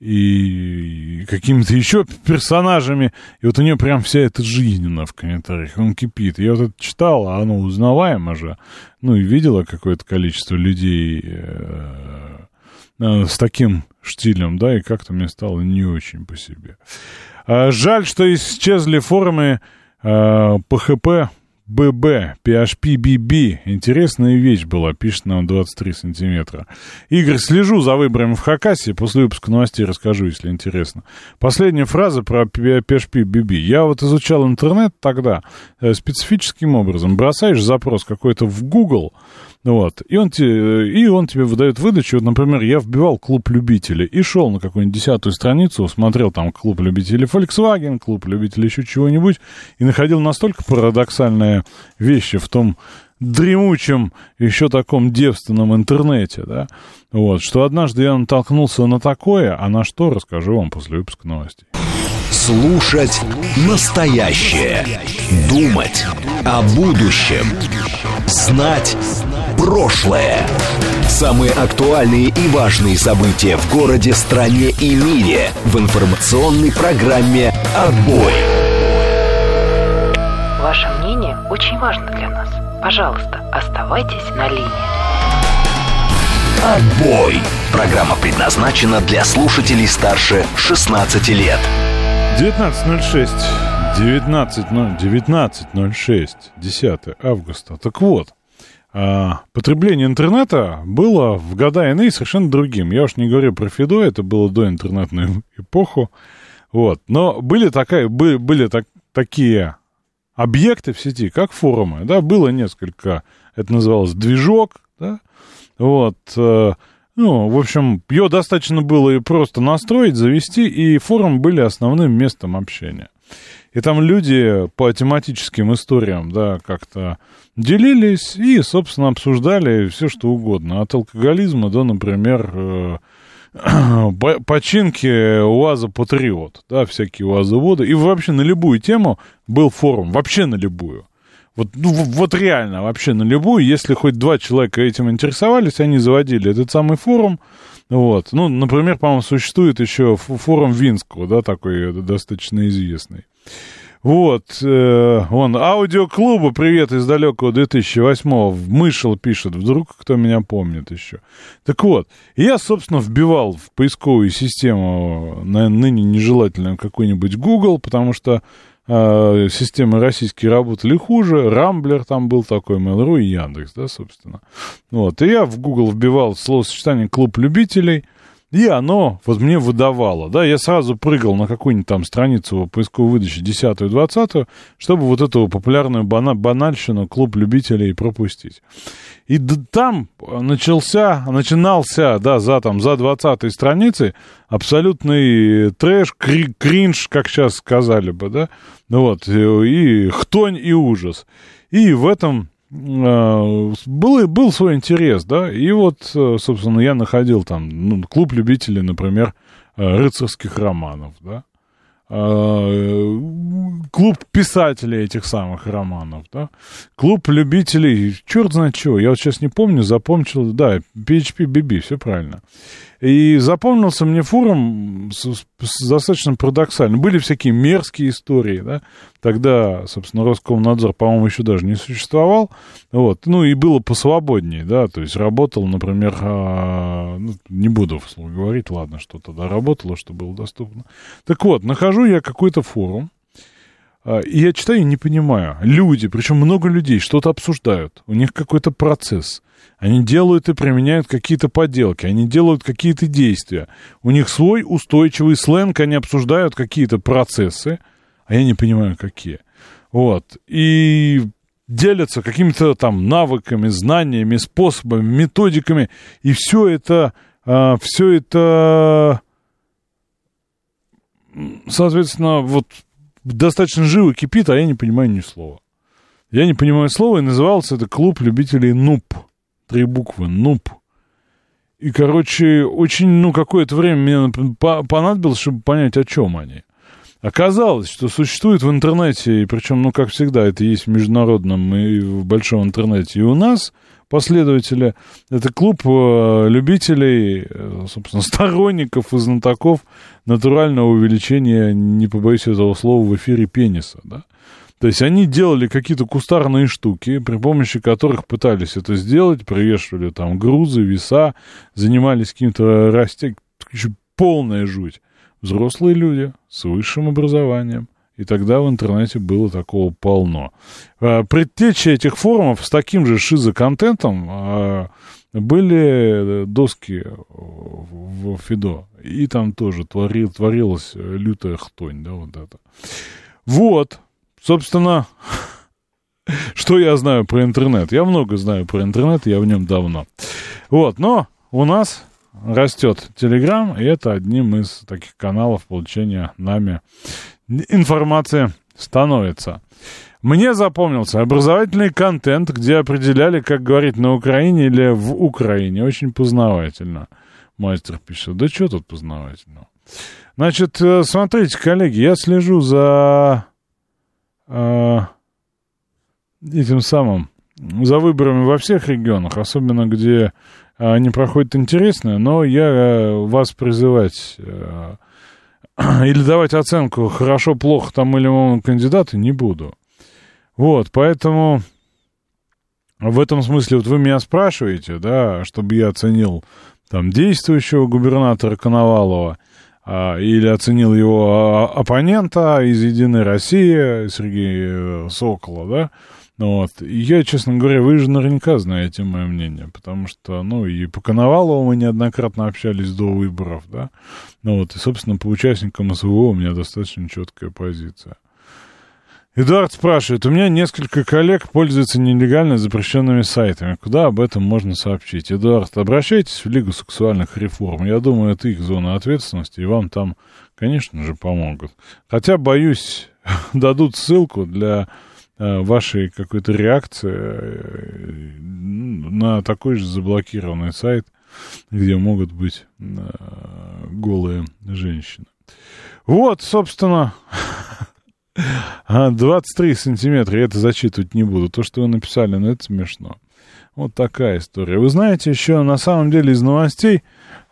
S1: и какими-то еще персонажами. И вот у нее прям вся эта жизненно в комментариях. Он кипит. Я вот это читал, а оно узнаваемо же. Ну и видела какое-то количество людей э, э, с таким штилем, да, и как-то мне стало не очень по себе. А жаль, что исчезли форумы э, ПХП ББ, PHP BB. Интересная вещь была, пишет нам 23 сантиметра. Игорь, слежу за выборами в Хакасии. После выпуска новостей расскажу, если интересно. Последняя фраза про PHP BB. Я вот изучал интернет тогда э, специфическим образом. Бросаешь запрос какой-то в Google, вот. И он, тебе, и он тебе выдает выдачу. Вот, например, я вбивал клуб любителей и шел на какую-нибудь десятую страницу, смотрел там клуб любителей Volkswagen, клуб любителей еще чего-нибудь, и находил настолько парадоксальные вещи в том дремучем, еще таком девственном интернете, да, вот, что однажды я натолкнулся на такое, а на что расскажу вам после выпуска новостей.
S3: Слушать настоящее. Думать о будущем. Знать прошлое. Самые актуальные и важные события в городе, стране и мире в информационной программе «Отбой».
S9: Ваше мнение очень важно для нас. Пожалуйста, оставайтесь на линии.
S3: Отбой. Программа предназначена для слушателей старше 16 лет.
S1: 19.06. 19, ну, 19.06. 10 августа. Так вот, потребление интернета было в года иные совершенно другим. Я уж не говорю про Фидо, это было до интернетную эпоху. Вот. Но были, такая, были, были так, такие объекты в сети, как форумы. Да, было несколько, это называлось движок, да, вот, э, ну, в общем, ее достаточно было и просто настроить, завести, и форум были основным местом общения. И там люди по тематическим историям, да, как-то делились и, собственно, обсуждали все, что угодно. От алкоголизма до, например, э, *clears throat* починки УАЗа Патриот, да, всякие УАЗоводы. И вообще на любую тему был форум, вообще на любую. Вот, ну, вот реально, вообще на любую. Если хоть два человека этим интересовались, они заводили этот самый форум. Вот. Ну, например, по-моему, существует еще форум Винского, да, такой достаточно известный. Вот, э, он, аудиоклуба, привет из далекого 2008-го, Мышел пишет, вдруг кто меня помнит еще. Так вот, я, собственно, вбивал в поисковую систему, на ныне нежелательную, какой-нибудь Google, потому что э, системы российские работали хуже, Рамблер там был такой, Mail.ru и Яндекс, да, собственно. Вот, и я в Google вбивал словосочетание «клуб любителей», И оно вот мне выдавало, да, я сразу прыгал на какую-нибудь там страницу поисковой выдачи 10-20, чтобы вот эту популярную бана- банальщину клуб любителей пропустить. И там начался, начинался, да, за там, за 20 страницей абсолютный трэш, кри- кринж, как сейчас сказали бы, да, ну вот, и, хтонь, и ужас. И в этом был, был свой интерес, да, и вот, э, собственно, я находил там ну, клуб любителей, например, э, рыцарских романов, да, э, клуб писателей этих самых романов, да, клуб любителей, черт знает чего, я вот сейчас не помню, запомнил, да, PHP BB, все правильно. И запомнился мне форум с, с достаточно парадоксально. Были всякие мерзкие истории, да. Тогда, собственно, Роскомнадзор, по-моему, еще даже не существовал. Вот. Ну, и было посвободнее, да. То есть работал, например, а, ну, не буду вслух говорить, ладно, что тогда работало, что было доступно. Так вот, нахожу я какой-то форум, а, и я читаю и не понимаю. Люди, причем много людей, что-то обсуждают. У них какой-то процесс. Они делают и применяют какие-то поделки, они делают какие-то действия. У них свой устойчивый сленг, они обсуждают какие-то процессы, а я не понимаю, какие. Вот. И делятся какими-то там навыками, знаниями, способами, методиками. И все это, а, все это, соответственно, вот достаточно живо кипит, а я не понимаю ни слова. Я не понимаю слова, и назывался это клуб любителей нуб три буквы, нуб. И, короче, очень, ну, какое-то время мне понадобилось, чтобы понять, о чем они. Оказалось, что существует в интернете, и причем, ну, как всегда, это есть в международном и в большом интернете, и у нас последователи. Это клуб э, любителей, э, собственно, *laughs* сторонников и знатоков натурального увеличения, не побоюсь этого слова, в эфире пениса, да. То есть они делали какие-то кустарные штуки, при помощи которых пытались это сделать, привешивали там грузы, веса, занимались каким-то растением. Полная жуть. Взрослые люди с высшим образованием. И тогда в интернете было такого полно. А, предтечи этих форумов с таким же шизоконтентом а, были доски в Фидо. И там тоже творил, творилась лютая хтонь, да, вот это. Вот. Собственно, что я знаю про интернет? Я много знаю про интернет, я в нем давно. Вот, но у нас растет Телеграм, и это одним из таких каналов получения нами информации становится. Мне запомнился образовательный контент, где определяли, как говорить на Украине или в Украине. Очень познавательно. Мастер пишет. Да что тут познавательного? Значит, э, смотрите, коллеги, я слежу за этим самым, за выборами во всех регионах, особенно где они проходят интересно, но я э, вас призывать э, *clears throat* или давать оценку хорошо, плохо тому или иному кандидату не буду. Вот, поэтому в этом смысле вот вы меня спрашиваете, да, чтобы я оценил там действующего губернатора Коновалова – а, или оценил его а, оппонента из «Единой России», Сергея Сокола, да, вот. Я, честно говоря, вы же наверняка знаете мое мнение, потому что, ну, и по Коновалову мы неоднократно общались до выборов, да, ну вот, и, собственно, по участникам СВО у меня достаточно четкая позиция. Эдуард спрашивает, у меня несколько коллег пользуются нелегально запрещенными сайтами. Куда об этом можно сообщить? Эдуард, обращайтесь в Лигу сексуальных реформ. Я думаю, это их зона ответственности, и вам там, конечно же, помогут. Хотя, боюсь, *laughs* дадут ссылку для э, вашей какой-то реакции э, на такой же заблокированный сайт, где могут быть э, голые женщины. Вот, собственно, *laughs* 23 сантиметра, я это зачитывать не буду. То, что вы написали, ну, это смешно. Вот такая история. Вы знаете, еще на самом деле из новостей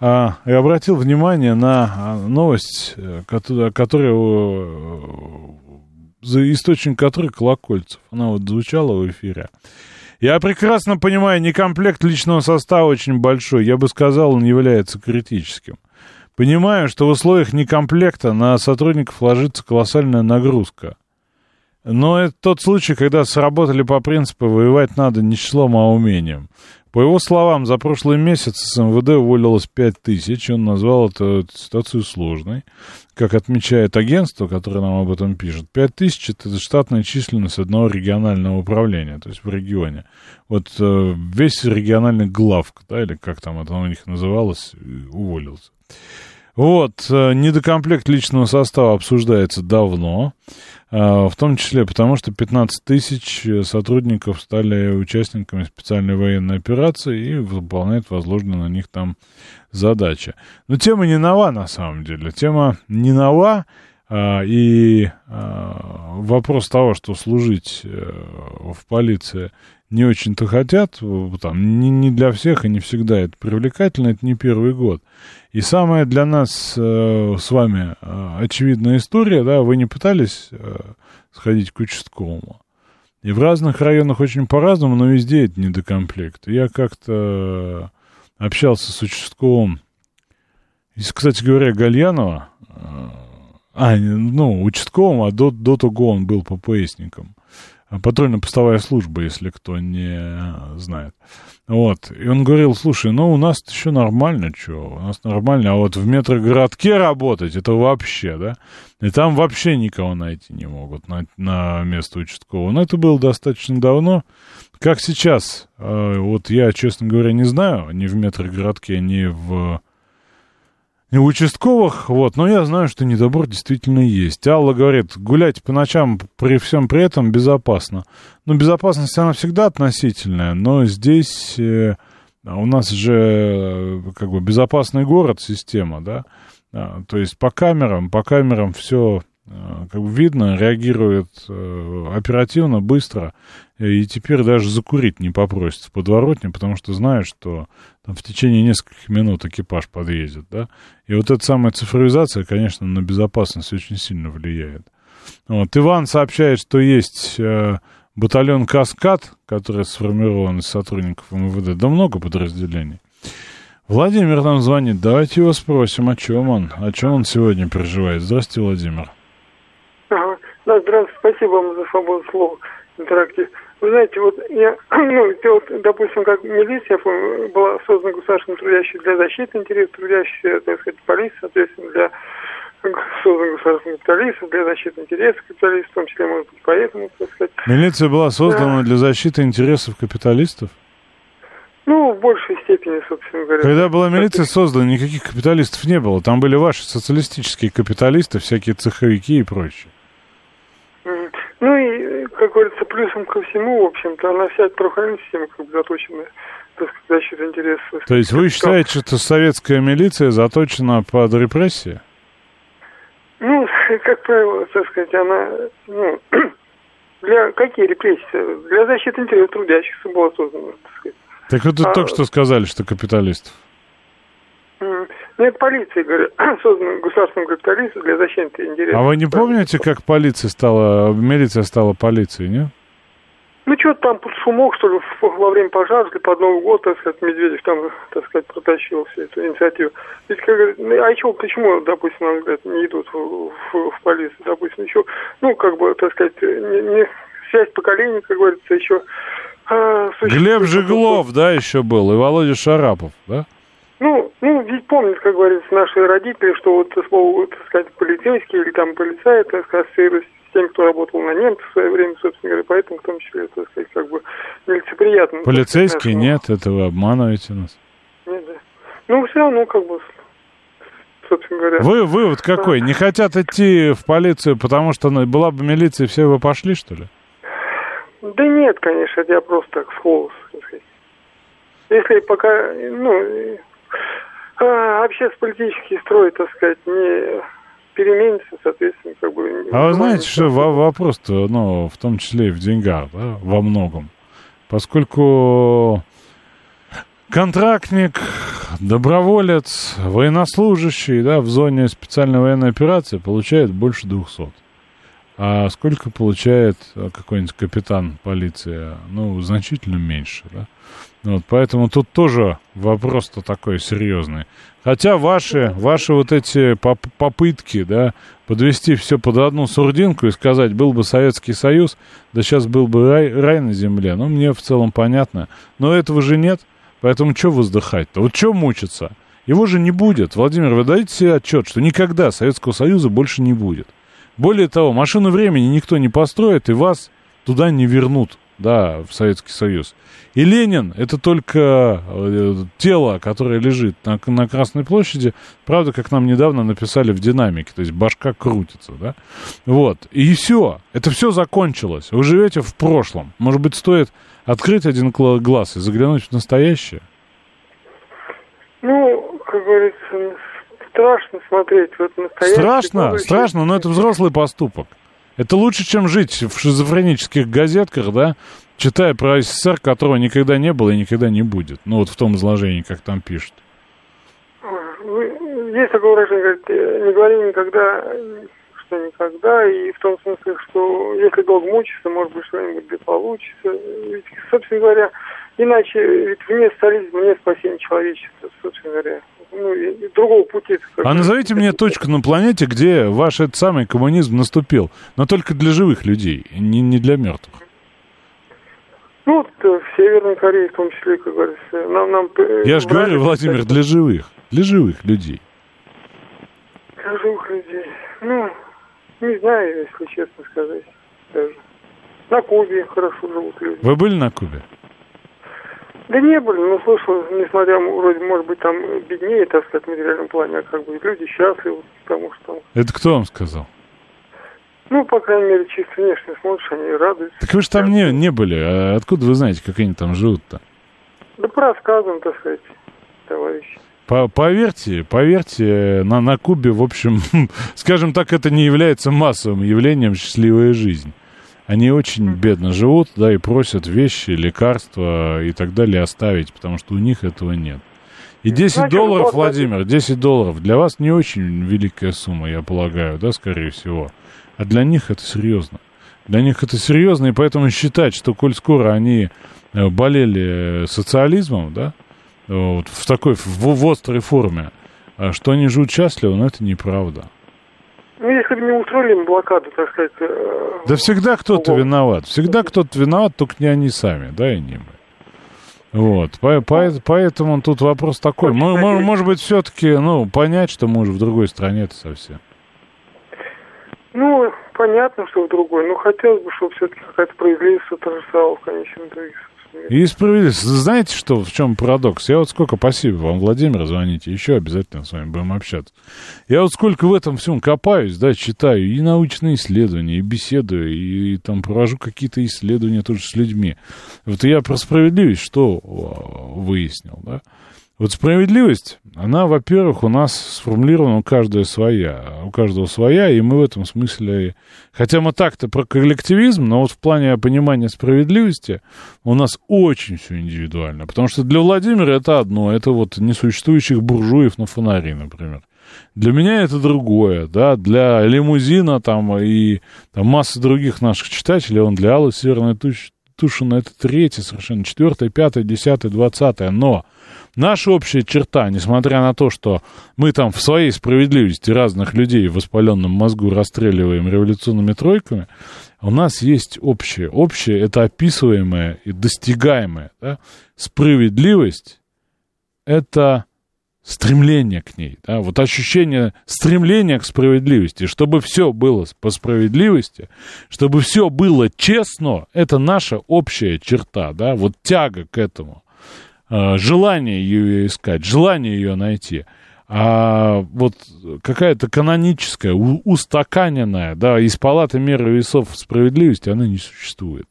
S1: а, я обратил внимание на а, новость, э, которая, которая за источник которой Колокольцев. Она вот звучала в эфире. Я прекрасно понимаю, некомплект личного состава очень большой. Я бы сказал, он является критическим. Понимаю, что в условиях некомплекта на сотрудников ложится колоссальная нагрузка. Но это тот случай, когда сработали по принципу «воевать надо не числом, а умением». По его словам, за прошлый месяц с МВД уволилось 5 тысяч. Он назвал эту ситуацию сложной. Как отмечает агентство, которое нам об этом пишет, 5 тысяч — это штатная численность одного регионального управления, то есть в регионе. Вот э, весь региональный главк, да, или как там это у них называлось, уволился. Вот, э, недокомплект личного состава обсуждается давно, э, в том числе потому, что 15 тысяч сотрудников стали участниками специальной военной операции и выполняют возложенные на них там задачи. Но тема не нова на самом деле, тема не нова, э, и вопрос того, что служить в полиции не очень-то хотят, там, не, не для всех и не всегда это привлекательно, это не первый год. И самая для нас э, с вами э, очевидная история, да, вы не пытались э, сходить к участковому. И в разных районах очень по-разному, но везде это недокомплект. Я как-то общался с участковым, кстати говоря, Гальянова, э, а, ну, участковым, а до, до того он был ППСником патрульно-постовая служба, если кто не знает. Вот. И он говорил, слушай, ну у нас еще нормально, что, у нас нормально, а вот в метрогородке работать, это вообще, да? И там вообще никого найти не могут на, на место участкового. Но это было достаточно давно. Как сейчас, э, вот я, честно говоря, не знаю, ни в метрогородке, ни в у участковых, вот, но я знаю, что недобор действительно есть. Алла говорит, гулять по ночам при всем при этом безопасно. Ну, безопасность, она всегда относительная, но здесь э, у нас же э, как бы безопасный город, система, да, а, то есть по камерам, по камерам все как бы видно, реагирует э, оперативно, быстро, и теперь даже закурить не попросит в подворотне, потому что знает, что там в течение нескольких минут экипаж подъедет, да, и вот эта самая цифровизация, конечно, на безопасность очень сильно влияет. Вот. Иван сообщает, что есть э, батальон «Каскад», который сформирован из сотрудников МВД, да много подразделений. Владимир нам звонит, давайте его спросим, о чем он, о чем он сегодня переживает. Здравствуйте, Владимир.
S10: Да, здравствуйте, спасибо вам за свободу слова в интеракте. Вы знаете, вот я, *clears throat* ну, вот, допустим, как милиция была создана государственным трудящим для защиты интересов трудящихся, так сказать, полиция, соответственно, для создана государственным капиталистов, для защиты интересов капиталистов, в том числе, может быть, поэтому, так сказать.
S1: Милиция была создана да. для защиты интересов капиталистов?
S10: Ну, в большей степени, собственно говоря.
S1: Когда была милиция создана, никаких капиталистов не было. Там были ваши социалистические капиталисты, всякие цеховики и прочее.
S10: Ну и, как говорится, плюсом ко всему, в общем-то, она вся правоохранительная система как бы заточена так сказать, защита интересов.
S1: То есть вы считаете, что советская милиция заточена под репрессии?
S10: Ну, *laughs* как правило, так сказать, она, ну, *clears throat* для какие репрессии? Для защиты интересов трудящихся была создана, так сказать.
S1: Так тут а, только что сказали, что капиталистов.
S10: Ну, это полиция, говорю, *clears throat* создана государственным капиталистом для защиты интересов.
S1: А вы не помните, как полиция стала, милиция стала полицией, нет?
S10: Ну, что-то там под шумок, что ли, во время пожара, под Новый год, так сказать, Медведев там, так сказать, протащил всю эту инициативу. Ведь, как говорят, ну, а еще почему, допустим, на взгляд, не идут в, в, в полицию, допустим, еще, ну, как бы, так сказать, не, не связь поколений, как говорится, еще...
S1: А, Глеб Жеглов, да, еще был, и Володя Шарапов, да?
S10: Ну, ну, ведь помнят, как говорится, наши родители, что вот слово, так сказать, полицейский или там полицай, это ассоциируется с теми, кто работал на немцев в свое время, собственно говоря, поэтому в том числе, так сказать, как бы нелицеприятно.
S1: Полицейский нет, это вы обманываете нас.
S10: Нет, да. Ну, все равно, как бы, собственно говоря.
S1: Вы, вывод какой? Не хотят идти в полицию, потому что ну, была бы милиция, все бы пошли, что ли?
S10: Да нет, конечно, я просто так с так сказать. Если пока, ну, а, общественно-политический строй, так сказать, не переменится, соответственно, как бы...
S1: А вы знаете, что вопрос-то, ну, в том числе и в деньгах, да, во многом. Поскольку контрактник, доброволец, военнослужащий, да, в зоне специальной военной операции получает больше 200. а сколько получает э, какой-нибудь капитан полиции? Ну, значительно меньше, да? Вот, поэтому тут тоже вопрос-то такой серьезный. Хотя ваши, ваши вот эти поп- попытки, да, подвести все под одну сурдинку и сказать, был бы Советский Союз, да сейчас был бы рай, рай на земле, ну, мне в целом понятно. Но этого же нет, поэтому что воздыхать-то? Вот что мучиться? Его же не будет. Владимир, вы даете себе отчет, что никогда Советского Союза больше не будет. Более того, машину времени никто не построит, и вас туда не вернут да, в Советский Союз. И Ленин — это только э, тело, которое лежит на, на Красной площади, правда, как нам недавно написали в динамике, то есть башка крутится, да, вот, и все, это все закончилось, вы живете в прошлом, может быть, стоит открыть один глаз и заглянуть в настоящее?
S10: Ну, как говорится, страшно смотреть в это настоящее.
S1: Страшно, страшно, но это взрослый поступок. Это лучше, чем жить в шизофренических газетках, да, читая про СССР, которого никогда не было и никогда не будет. Ну, вот в том изложении, как там пишут.
S10: Вы- Есть такое выражение, говорит, э, не говори никогда, что никогда, и в том смысле, что если долго мучиться, может быть, что-нибудь да получится. Ведь, собственно говоря, иначе ведь вне социализма нет спасения человечества, собственно говоря. Ну, другого пути.
S1: А назовите мне точку на планете, где ваш этот самый коммунизм наступил, но только для живых людей, не, не для мертвых.
S10: Ну, вот в Северной Корее в том числе, как говорится, нам... нам э,
S1: Я же говорю, Владимир, для живых, для живых людей.
S10: Для живых людей. Ну, не знаю, если честно сказать. Даже. На Кубе хорошо живут люди.
S1: Вы были на Кубе?
S10: Да не были, но слышал, несмотря, вроде, может быть, там беднее, так сказать, в материальном плане, а как бы люди счастливы, потому что там,
S1: Это кто вам сказал?
S10: ну, по крайней мере, чисто внешне смотришь, они радуются.
S1: Так вы же там не, не были. А откуда вы знаете, как они там живут-то?
S10: Да по рассказам, так сказать, товарищи.
S1: По- поверьте, поверьте, на, на Кубе, в общем, *laughs* скажем так, это не является массовым явлением счастливая жизнь. Они очень бедно живут, да, и просят вещи, лекарства и так далее оставить, потому что у них этого нет. И 10
S10: Значит,
S1: долларов,
S10: вот
S1: Владимир, 10 долларов для вас не очень великая сумма, я полагаю, да, скорее всего. А для них это серьезно. Для них это серьезно, и поэтому считать, что коль скоро они э, болели социализмом, да, вот, в такой, в, в острой форме, а что они живут счастливо, но это неправда.
S10: Ну, если бы не устроили блокаду, так сказать... э,
S1: Да всегда кто-то виноват. Всегда кто-то виноват, только не они сами, да, и не мы. Вот, по- по- поэтому тут вопрос такой. Мо-
S10: надеюсь.
S1: может быть, все-таки, ну, понять, что мы уже в другой стране-то совсем.
S10: Ну, понятно, что в другой, но хотелось бы, чтобы все-таки какая-то справедливость торжествовала в конечном итоге.
S1: И справедливость. Знаете, что, в чем парадокс? Я вот сколько, спасибо вам, Владимир, звоните, еще обязательно с вами будем общаться. Я вот сколько в этом всем копаюсь, да, читаю и научные исследования, и беседую, и, и там провожу какие-то исследования тоже с людьми. Вот я про справедливость что а, выяснил, да? Вот справедливость, она, во-первых, у нас сформулирована у каждого своя, у каждого своя, и мы в этом смысле, хотя мы так-то про коллективизм, но вот в плане понимания справедливости у нас очень все индивидуально, потому что для Владимира это одно, это вот несуществующих буржуев на фонари, например. Для меня это другое, да, для лимузина там и там, массы других наших читателей, он для Аллы Северной Туш- Тушина это третье совершенно, четвертое, пятое, десятое, двадцатое, но наша общая черта, несмотря на то, что мы там в своей справедливости разных людей в воспаленном мозгу расстреливаем революционными тройками, у нас есть общее. Общее — это описываемое и достигаемое. Да? Справедливость — это стремление к ней, да, вот ощущение стремления к справедливости, чтобы все было по справедливости, чтобы все было честно, это наша общая черта, да, вот тяга к этому, желание ее искать, желание ее найти. А вот какая-то каноническая, устаканенная, да, из палаты меры весов справедливости, она не существует.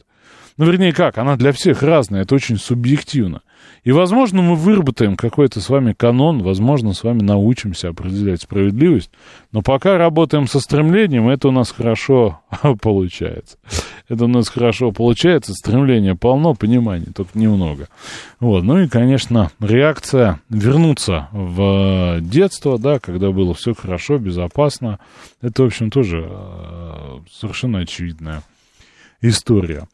S1: Ну, вернее, как, она для всех разная, это очень субъективно. И, возможно, мы выработаем какой-то с вами канон, возможно, с вами научимся определять справедливость, но пока работаем со стремлением, это у нас хорошо *laughs* получается. Это у нас хорошо получается, стремление полно, понимания только немного. Вот. Ну и, конечно, реакция вернуться в детство, да, когда было все хорошо, безопасно, это, в общем, тоже э, совершенно очевидная история.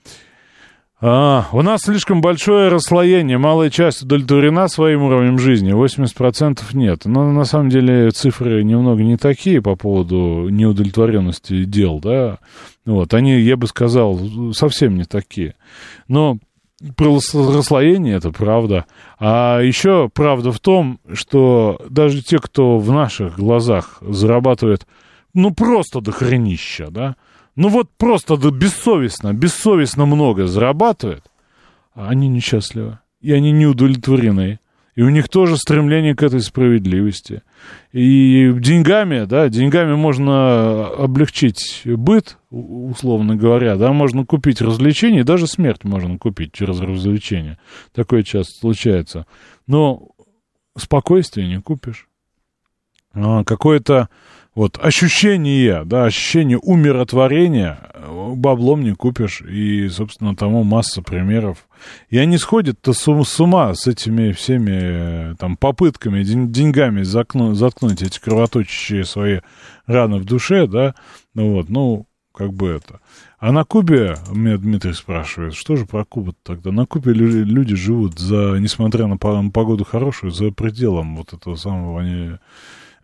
S1: А, у нас слишком большое расслоение. Малая часть удовлетворена своим уровнем жизни, 80% нет. Но на самом деле цифры немного не такие по поводу неудовлетворенности дел, да. Вот, они, я бы сказал, совсем не такие. Но про расслоение это правда. А еще правда в том, что даже те, кто в наших глазах зарабатывает, ну, просто до хренища, да, ну вот просто да, бессовестно, бессовестно много зарабатывает, а они несчастливы, и они не удовлетворены. И у них тоже стремление к этой справедливости. И деньгами, да, деньгами можно облегчить быт, условно говоря, да, можно купить развлечения, даже смерть можно купить через развлечения. Такое часто случается. Но спокойствие не купишь. А, какое-то вот ощущение, да, ощущение умиротворения э, баблом не купишь. И, собственно, тому масса примеров. И они сходят-то с ума с этими всеми э, там попытками, деньгами заткнуть, заткнуть эти кровоточащие свои раны в душе, да. Ну вот, ну, как бы это. А на Кубе, меня Дмитрий спрашивает, что же про Кубу тогда? На Кубе люди живут за, несмотря на погоду хорошую, за пределом вот этого самого, они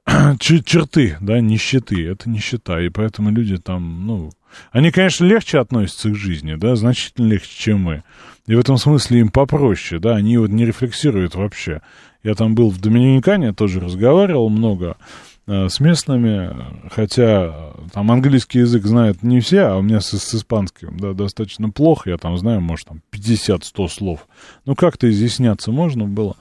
S1: *clears throat* черты, да, нищеты. Это нищета, и поэтому люди там, ну... Они, конечно, легче относятся к жизни, да, значительно легче, чем мы. И в этом смысле им попроще, да, они вот не рефлексируют вообще. Я там был в Доминикане, тоже разговаривал много с местными, хотя там английский язык знают не все, а у меня с, с испанским, да, достаточно плохо, я там знаю, может, там 50-100 слов. Ну, как-то изъясняться можно было.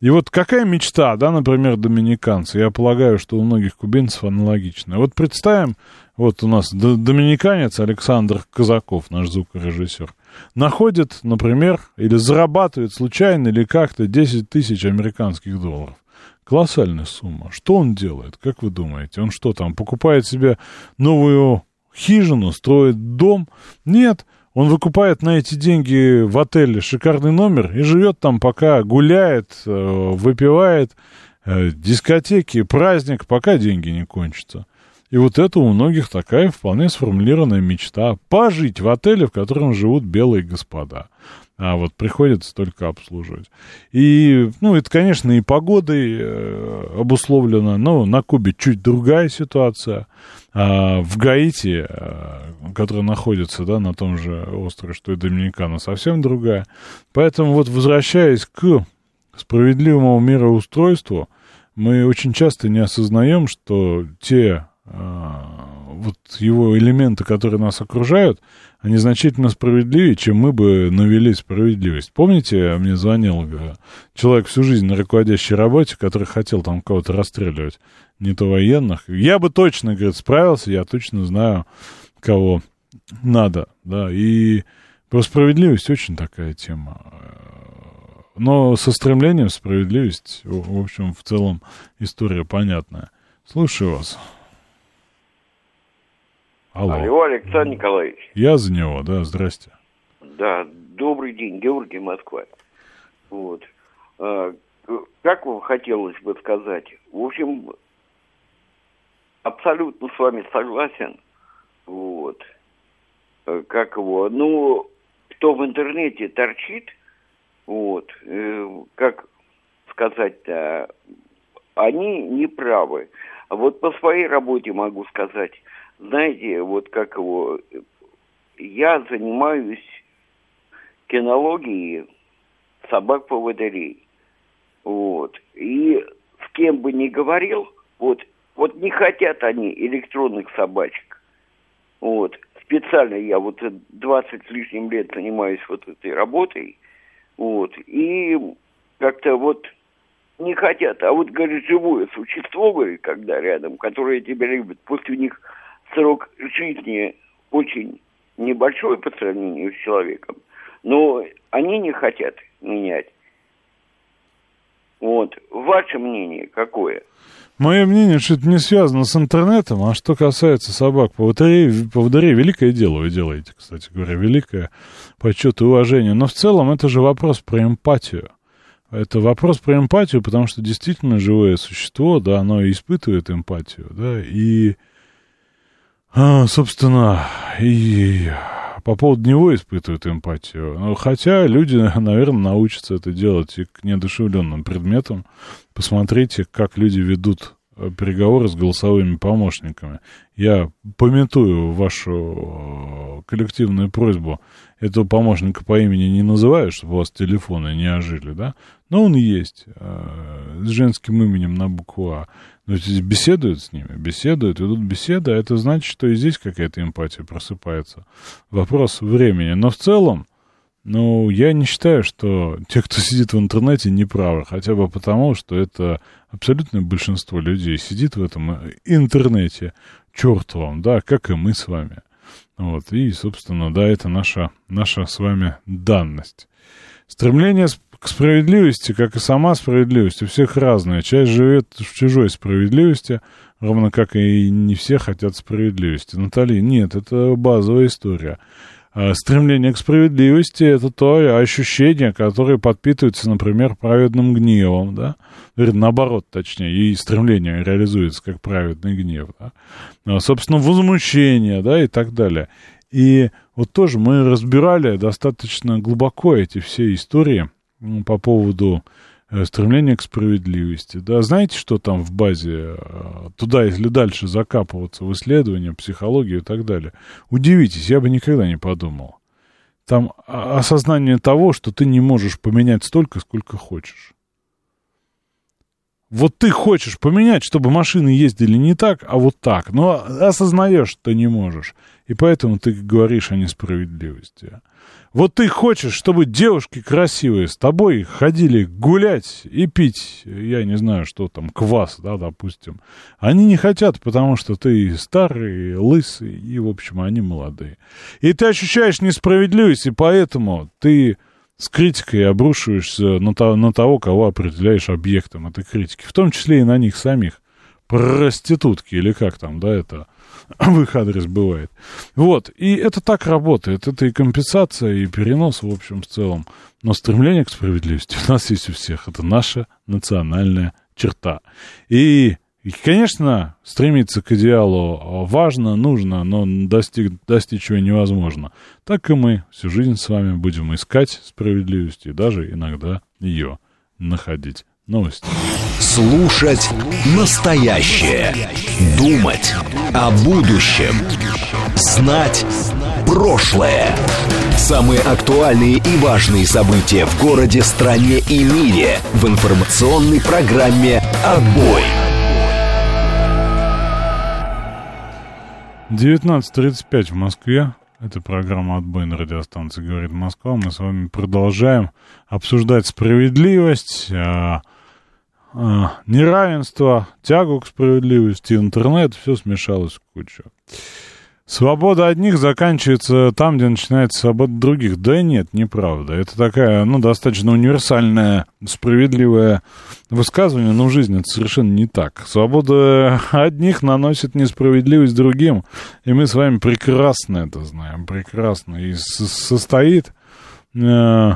S1: И вот какая мечта, да, например, доминиканцы? Я полагаю, что у многих кубинцев аналогичная. Вот представим, вот у нас доминиканец Александр Казаков, наш звукорежиссер, находит, например, или зарабатывает случайно или как-то 10 тысяч американских долларов. Колоссальная сумма. Что он делает? Как вы думаете? Он что там, покупает себе новую хижину, строит дом? Нет, он выкупает на эти деньги в отеле шикарный номер и живет там, пока гуляет, э, выпивает, э, дискотеки, праздник, пока деньги не кончатся. И вот это у многих такая вполне сформулированная мечта — пожить в отеле, в котором живут белые господа. А вот приходится только обслуживать. И, ну, это, конечно, и погодой э, обусловлено, но на Кубе чуть другая ситуация. А в Гаити, э, которая находится, да, на том же острове, что и Доминикана, совсем другая. Поэтому вот возвращаясь к справедливому мироустройству, мы очень часто не осознаем, что те э, вот его элементы, которые нас окружают, они значительно справедливее, чем мы бы навели справедливость. Помните, мне звонил э, человек всю жизнь на руководящей работе, который хотел там кого-то расстреливать, не то военных. Я бы точно, говорит, справился, я точно знаю, кого надо, да, и про справедливость очень такая тема. Но со стремлением справедливость, в общем, в целом история понятная. Слушаю вас.
S11: Алло. Алло, Александр Николаевич.
S1: Я за него, да, здрасте.
S11: Да, добрый день, Георгий Москва. Вот. А, как вам хотелось бы сказать? В общем, абсолютно с вами согласен. Вот. Э, как его? Ну, кто в интернете торчит, вот, э, как сказать-то, они не правы. А вот по своей работе могу сказать, знаете, вот как его, я занимаюсь кинологией собак-поводырей. Вот. И с кем бы ни говорил, вот, вот не хотят они электронных собачек. Вот. Специально я вот 20 с лишним лет занимаюсь вот этой работой. Вот. И как-то вот не хотят. А вот, говорит, живое существо, говорит, когда рядом, которое тебя любит, после них срок жизни очень небольшой по сравнению с человеком, Но они не хотят менять. Вот. Ваше мнение какое?
S1: Мое мнение, что это не связано с интернетом, а что касается собак поводырей, поводырей, великое дело вы делаете, кстати говоря, великое почет и уважение. Но в целом это же вопрос про эмпатию. Это вопрос про эмпатию, потому что действительно живое существо, да, оно испытывает эмпатию, да, и, а, собственно, и по поводу него испытывают эмпатию. Ну, хотя люди, *laughs* наверное, научатся это делать и к неодушевленным предметам. Посмотрите, как люди ведут переговоры с голосовыми помощниками. Я пометую вашу э, коллективную просьбу этого помощника по имени не называю, чтобы у вас телефоны не ожили, да? Но он есть, э, с женским именем на букву А. Но эти беседуют с ними, беседуют, идут беседы, а это значит, что и здесь какая-то эмпатия просыпается. Вопрос времени. Но в целом, ну, я не считаю, что те, кто сидит в интернете, не правы. Хотя бы потому, что это абсолютное большинство людей сидит в этом интернете чертовом, да, как и мы с вами. Вот, и, собственно, да, это наша, наша с вами данность. Стремление к справедливости, как и сама справедливость, у всех разная. Часть живет в чужой справедливости, ровно как и не все хотят справедливости. Натали, нет, это базовая история. А стремление к справедливости — это то ощущение, которое подпитывается, например, праведным гневом, да, или наоборот, точнее, и стремление реализуется как праведный гнев, да, а, собственно, возмущение, да, и так далее. И вот тоже мы разбирали достаточно глубоко эти все истории — по поводу стремления к справедливости. Да, знаете, что там в базе, э, туда, если дальше закапываться в исследования, психологию и так далее. Удивитесь, я бы никогда не подумал. Там осознание того, что ты не можешь поменять столько, сколько хочешь. Вот ты хочешь поменять, чтобы машины ездили не так, а вот так. Но осознаешь, что не можешь. И поэтому ты говоришь о несправедливости. Вот ты хочешь, чтобы девушки красивые с тобой ходили гулять и пить, я не знаю, что там, квас, да, допустим. Они не хотят, потому что ты старый, лысый, и, в общем, они молодые. И ты ощущаешь несправедливость, и поэтому ты с критикой обрушиваешься на, то, на того, кого определяешь объектом этой критики, в том числе и на них самих. Проститутки, или как там, да, это *laughs* в их адрес бывает. Вот, и это так работает. Это и компенсация, и перенос, в общем, в целом. Но стремление к справедливости у нас есть у всех. Это наша национальная черта. И, и конечно, стремиться к идеалу важно, нужно, но достиг, достичь его невозможно. Так и мы всю жизнь с вами будем искать справедливости и даже иногда ее находить. Новости.
S3: Слушать настоящее. Думать о будущем. Знать прошлое. Самые актуальные и важные события в городе, стране и мире в информационной программе «Отбой».
S1: 19.35 в Москве. Это программа «Отбой» на радиостанции «Говорит Москва». Мы с вами продолжаем обсуждать справедливость, а, неравенство, тягу к справедливости, интернет, все смешалось в кучу. Свобода одних заканчивается там, где начинается свобода других. Да нет, неправда. Это такая, ну, достаточно универсальное, справедливое высказывание, но в жизни это совершенно не так. Свобода одних наносит несправедливость другим, и мы с вами прекрасно это знаем, прекрасно. И состоит... Э,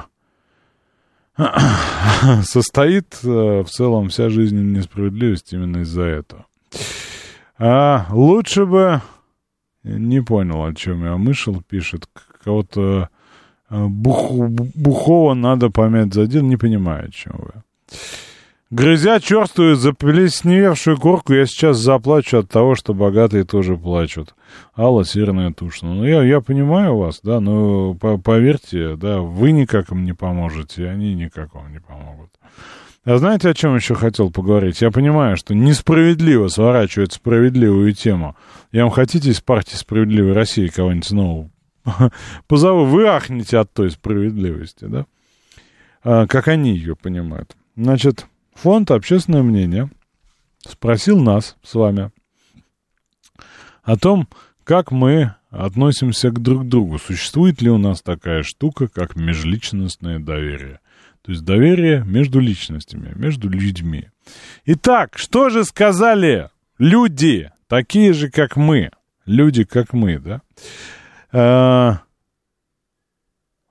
S1: *coughs* состоит э, в целом вся жизнь несправедливость именно из-за этого. А лучше бы... Не понял, о чем я. Мышел пишет. Кого-то э, бух, бухого надо помять задел. Не понимаю, о чем вы. Грызя черствую, заплесневевшую корку, я сейчас заплачу от того, что богатые тоже плачут. Алла Северная Тушина. Ну, я, я понимаю вас, да, но по, поверьте, да, вы никак им не поможете, они никак вам не помогут. А знаете, о чем еще хотел поговорить? Я понимаю, что несправедливо сворачивать справедливую тему. Я вам хотите из партии «Справедливой России» кого-нибудь снова *laughs* позову? Вы ахнете от той справедливости, да? А, как они ее понимают. Значит, Фонд «Общественное мнение» спросил нас с вами о том, как мы относимся к друг другу? Существует ли у нас такая штука, как межличностное доверие? То есть доверие между личностями, между людьми. Итак, что же сказали люди, такие же, как мы? Люди, как мы, да? А,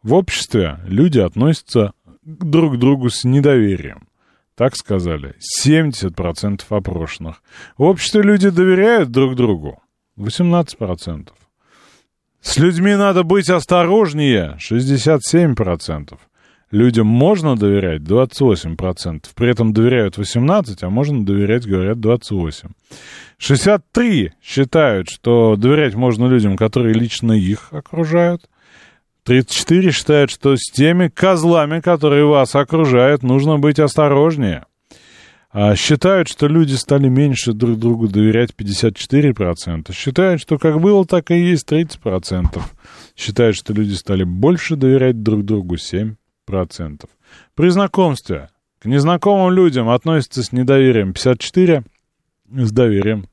S1: в обществе люди относятся друг к другу с недоверием. Так сказали 70% опрошенных. В обществе люди доверяют друг другу 18%. С людьми надо быть осторожнее 67%. Людям можно доверять 28%, при этом доверяют 18%, а можно доверять, говорят, 28%. 63 считают, что доверять можно людям, которые лично их окружают. 34 считают, что с теми козлами, которые вас окружают, нужно быть осторожнее. А считают, что люди стали меньше друг другу доверять 54%. Считают, что как было, так и есть 30%. Считают, что люди стали больше доверять друг другу 7%. При знакомстве к незнакомым людям относятся с недоверием 54%, с доверием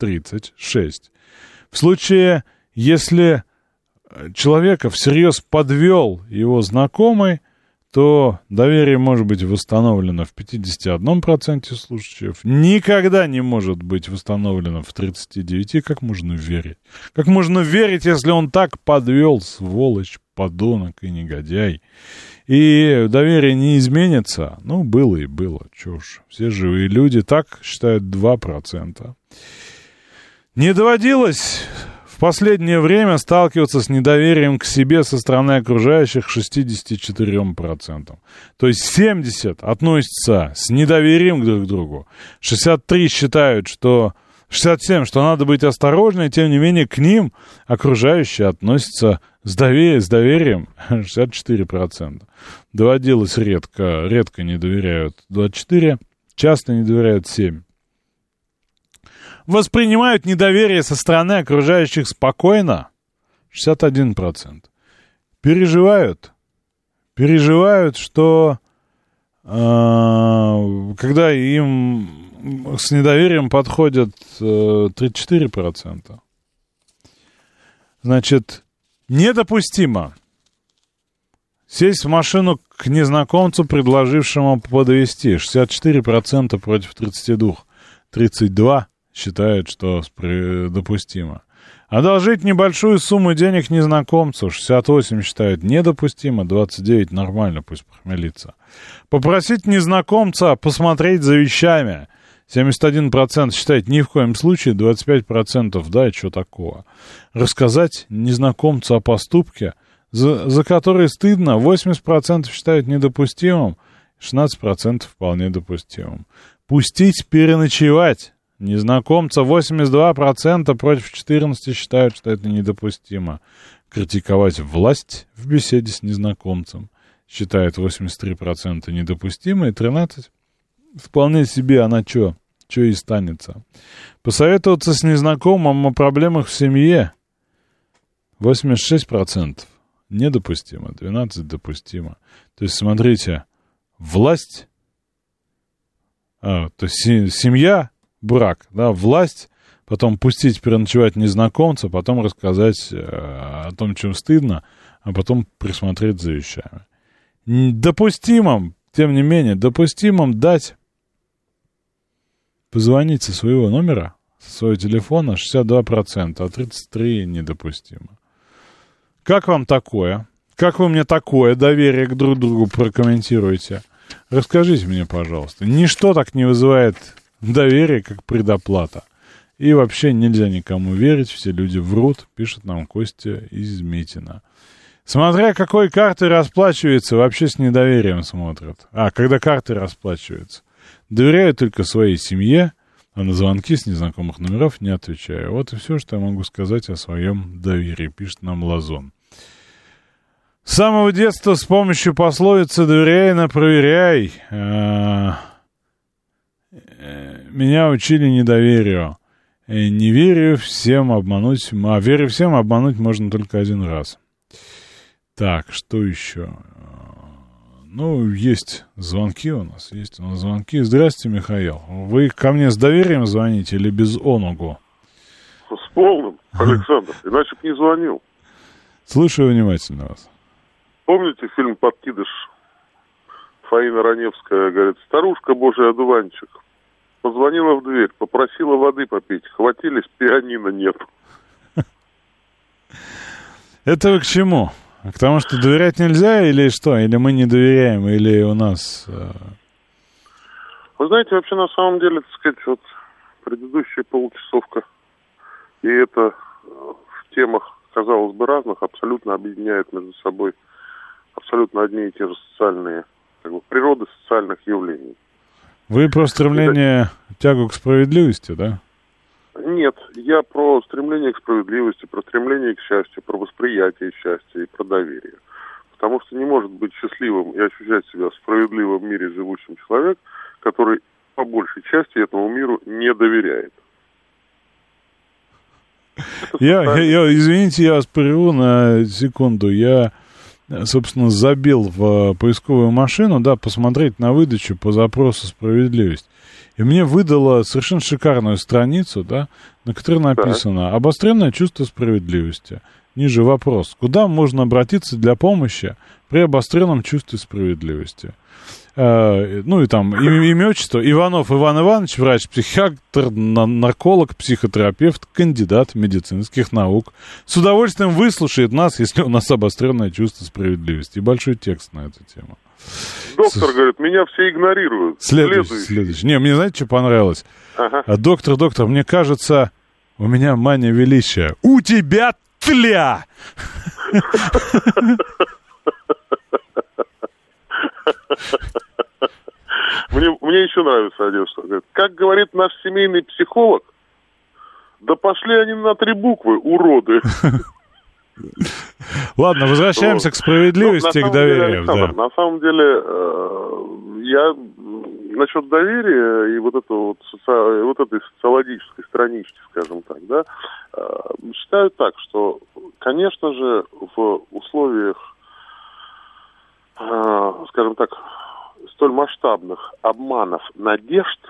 S1: 36%. В случае, если человека всерьез подвел его знакомый, то доверие может быть восстановлено в 51% случаев, никогда не может быть восстановлено в 39%. Как можно верить? Как можно верить, если он так подвел, сволочь, подонок и негодяй? И доверие не изменится? Ну, было и было, чушь. Все живые люди так считают 2%. Не доводилось в последнее время сталкиваться с недоверием к себе со стороны окружающих 64%. То есть 70% относятся с недоверием друг к другу. 63% считают, что 67, что надо быть осторожнее, тем не менее к ним окружающие относятся с, доверием, с доверием *laughs* 64%. Доводилось редко, редко не доверяют 24, часто не доверяют 7 воспринимают недоверие со стороны окружающих спокойно 61%. Переживают, переживают, что э, когда им с недоверием подходят э, 34%. Значит, недопустимо сесть в машину к незнакомцу, предложившему подвести 64% против 32%. 32% считает, что допустимо. Одолжить небольшую сумму денег незнакомцу 68 считают недопустимо, 29 нормально, пусть похмелится. Попросить незнакомца посмотреть за вещами 71% считает ни в коем случае, 25% да, что такого. Рассказать незнакомцу о поступке, за, за который стыдно, 80% считают недопустимым, 16% вполне допустимым. Пустить переночевать Незнакомца 82% против 14% считают, что это недопустимо. Критиковать власть в беседе с незнакомцем считает 83% недопустимо, и 13% вполне себе, она что, что и станется. Посоветоваться с незнакомым о проблемах в семье 86% недопустимо, 12% допустимо. То есть, смотрите, власть, а, то есть семья брак, да, власть, потом пустить переночевать незнакомца, потом рассказать э, о том, чем стыдно, а потом присмотреть за вещами. Допустимым, тем не менее, допустимым дать позвонить со своего номера, со своего телефона 62%, а 33% недопустимо. Как вам такое? Как вы мне такое доверие к друг другу прокомментируете? Расскажите мне, пожалуйста. Ничто так не вызывает Доверие как предоплата. И вообще нельзя никому верить, все люди врут, пишет нам Костя из Митина. Смотря какой картой расплачивается, вообще с недоверием смотрят. А, когда карты расплачиваются. Доверяю только своей семье, а на звонки с незнакомых номеров не отвечаю. Вот и все, что я могу сказать о своем доверии, пишет нам Лазон. С самого детства с помощью пословицы «доверяй, но проверяй» а, меня учили недоверию. И не верю всем обмануть, а верю всем обмануть можно только один раз. Так, что еще? Ну, есть звонки у нас, есть у нас звонки. Здравствуйте, Михаил. Вы ко мне с доверием звоните или без онугу?
S12: С полным, Александр, иначе бы не звонил.
S1: Слушаю внимательно вас.
S12: Помните фильм «Подкидыш»? Фаина Раневская говорит, старушка божий одуванчик. Позвонила в дверь, попросила воды попить. Хватились, пианино нет. *laughs*
S1: Это вы к чему? К тому, что доверять нельзя или что? Или мы не доверяем, или у нас... э,
S12: Вы знаете, вообще на самом деле, так сказать, вот предыдущая получасовка, и это э, в темах, казалось бы, разных, абсолютно объединяет между собой абсолютно одни и те же социальные, как бы, природы социальных явлений.
S1: Вы про стремление, тягу к справедливости, да?
S12: Нет, я про стремление к справедливости, про стремление к счастью, про восприятие счастья и про доверие. Потому что не может быть счастливым и ощущать себя в справедливом мире живущим человек, который по большей части этому миру не доверяет.
S1: Я, я, я- извините, я вас прерву на секунду. Я, собственно, забил в э, поисковую машину, да, посмотреть на выдачу по запросу справедливость. И мне выдало совершенно шикарную страницу, да, на которой написано «Обостренное чувство справедливости». Ниже вопрос. Куда можно обратиться для помощи при обостренном чувстве справедливости? Э, ну и там имя, имя, отчество. Иванов Иван Иванович, врач-психиатр, на- нарколог, психотерапевт, кандидат медицинских наук. С удовольствием выслушает нас, если у нас обостренное чувство справедливости. И большой текст на эту тему.
S12: Доктор говорит, меня все игнорируют.
S1: Следующий, следующий. Не, мне знаете, что понравилось?
S12: Ага.
S1: А, доктор, доктор, мне кажется, у меня мания величия. У тебя тля! *laughs* *laughs* *laughs*
S12: Мне, мне еще нравится что говорит. Как говорит наш семейный психолог, да пошли они на три буквы, уроды. *laughs*
S1: Ладно, возвращаемся к справедливости и
S12: Ну,
S1: к доверию.
S12: На самом деле, э, я насчет доверия и вот, это вот, соци- вот этой социологической странички, скажем так, да, э, считаю так, что, конечно же, в условиях, э, скажем так, столь масштабных обманов надежд,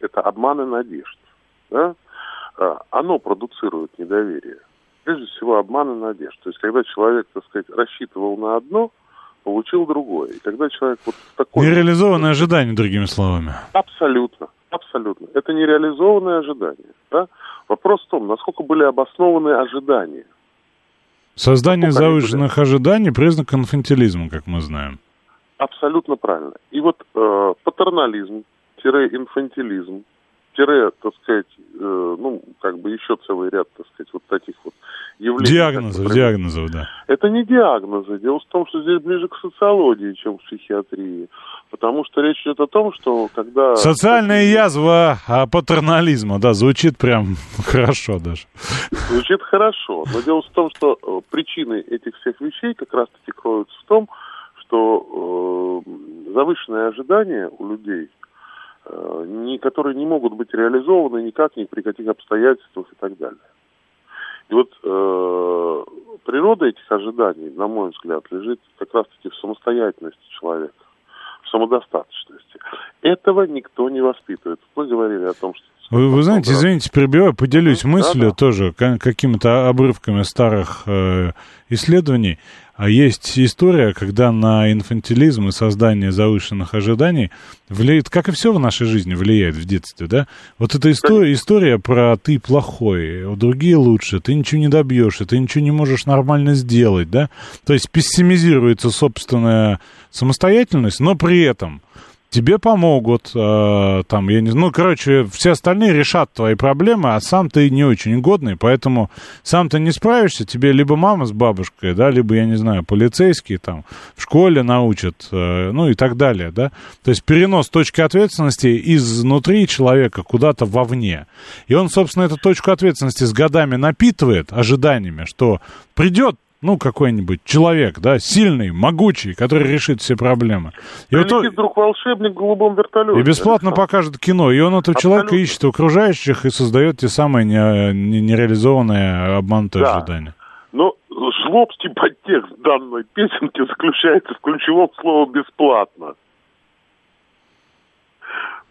S12: это обманы надежд, да, э, оно продуцирует недоверие. Прежде всего, обманы надежд. То есть, когда человек, так сказать, рассчитывал на одно, получил другое. И когда человек вот в такой...
S1: Нереализованное ожидание, другими словами.
S12: Абсолютно, абсолютно. Это нереализованное ожидание. Да? Вопрос в том, насколько были обоснованы ожидания.
S1: Создание
S12: они
S1: завышенных ожиданий – признак инфантилизма, как мы знаем.
S12: Абсолютно правильно. И вот э, патернализм, инфантилизм, тире, так сказать, э, ну, как бы еще целый ряд, так сказать, вот таких вот явлений.
S1: Диагнозов,
S12: как,
S1: диагнозов, да.
S12: Это не диагнозы. Дело в том, что здесь ближе к социологии, чем к психиатрии. Потому что речь идет о том, что когда...
S1: Социальная язва а, патернализма, да, звучит прям *laughs* хорошо даже.
S12: Звучит хорошо, но дело в том, что э, причины этих всех вещей как раз-таки кроются в том, что э, завышенные ожидания у людей, э, не, которые не могут быть реализованы никак, ни при каких обстоятельствах и так далее. И вот э, природа этих ожиданий, на мой взгляд, лежит как раз-таки в самостоятельности человека, в самодостаточности. Этого никто не воспитывает. Вы говорили о том, что
S1: Вы, вы знаете, извините, перебиваю, поделюсь мыслью
S12: да.
S1: тоже ка- какими-то обрывками старых э, исследований. А есть история, когда на инфантилизм и создание завышенных ожиданий влияет, как и все в нашей жизни влияет в детстве, да? Вот эта история, история про ты плохой, другие лучше, ты ничего не добьешься, ты ничего не можешь нормально сделать, да? То есть пессимизируется собственная самостоятельность, но при этом тебе помогут, э, там, я не знаю, ну, короче, все остальные решат твои проблемы, а сам ты не очень годный, поэтому сам ты не справишься, тебе либо мама с бабушкой, да, либо, я не знаю, полицейские там в школе научат, э, ну, и так далее, да, то есть перенос точки ответственности изнутри человека куда-то вовне, и он, собственно, эту точку ответственности с годами напитывает ожиданиями, что придет ну, какой-нибудь человек, да, сильный, могучий, который решит все проблемы. И, вот
S12: Прилетит вдруг волшебник в голубом вертолете.
S1: и бесплатно покажет кино. И он этого человека ищет у окружающих и создает те самые не- не- нереализованные обманутые
S12: Да.
S1: ожидания.
S12: Но жлобский подтекст данной песенки заключается в ключевом слове «бесплатно».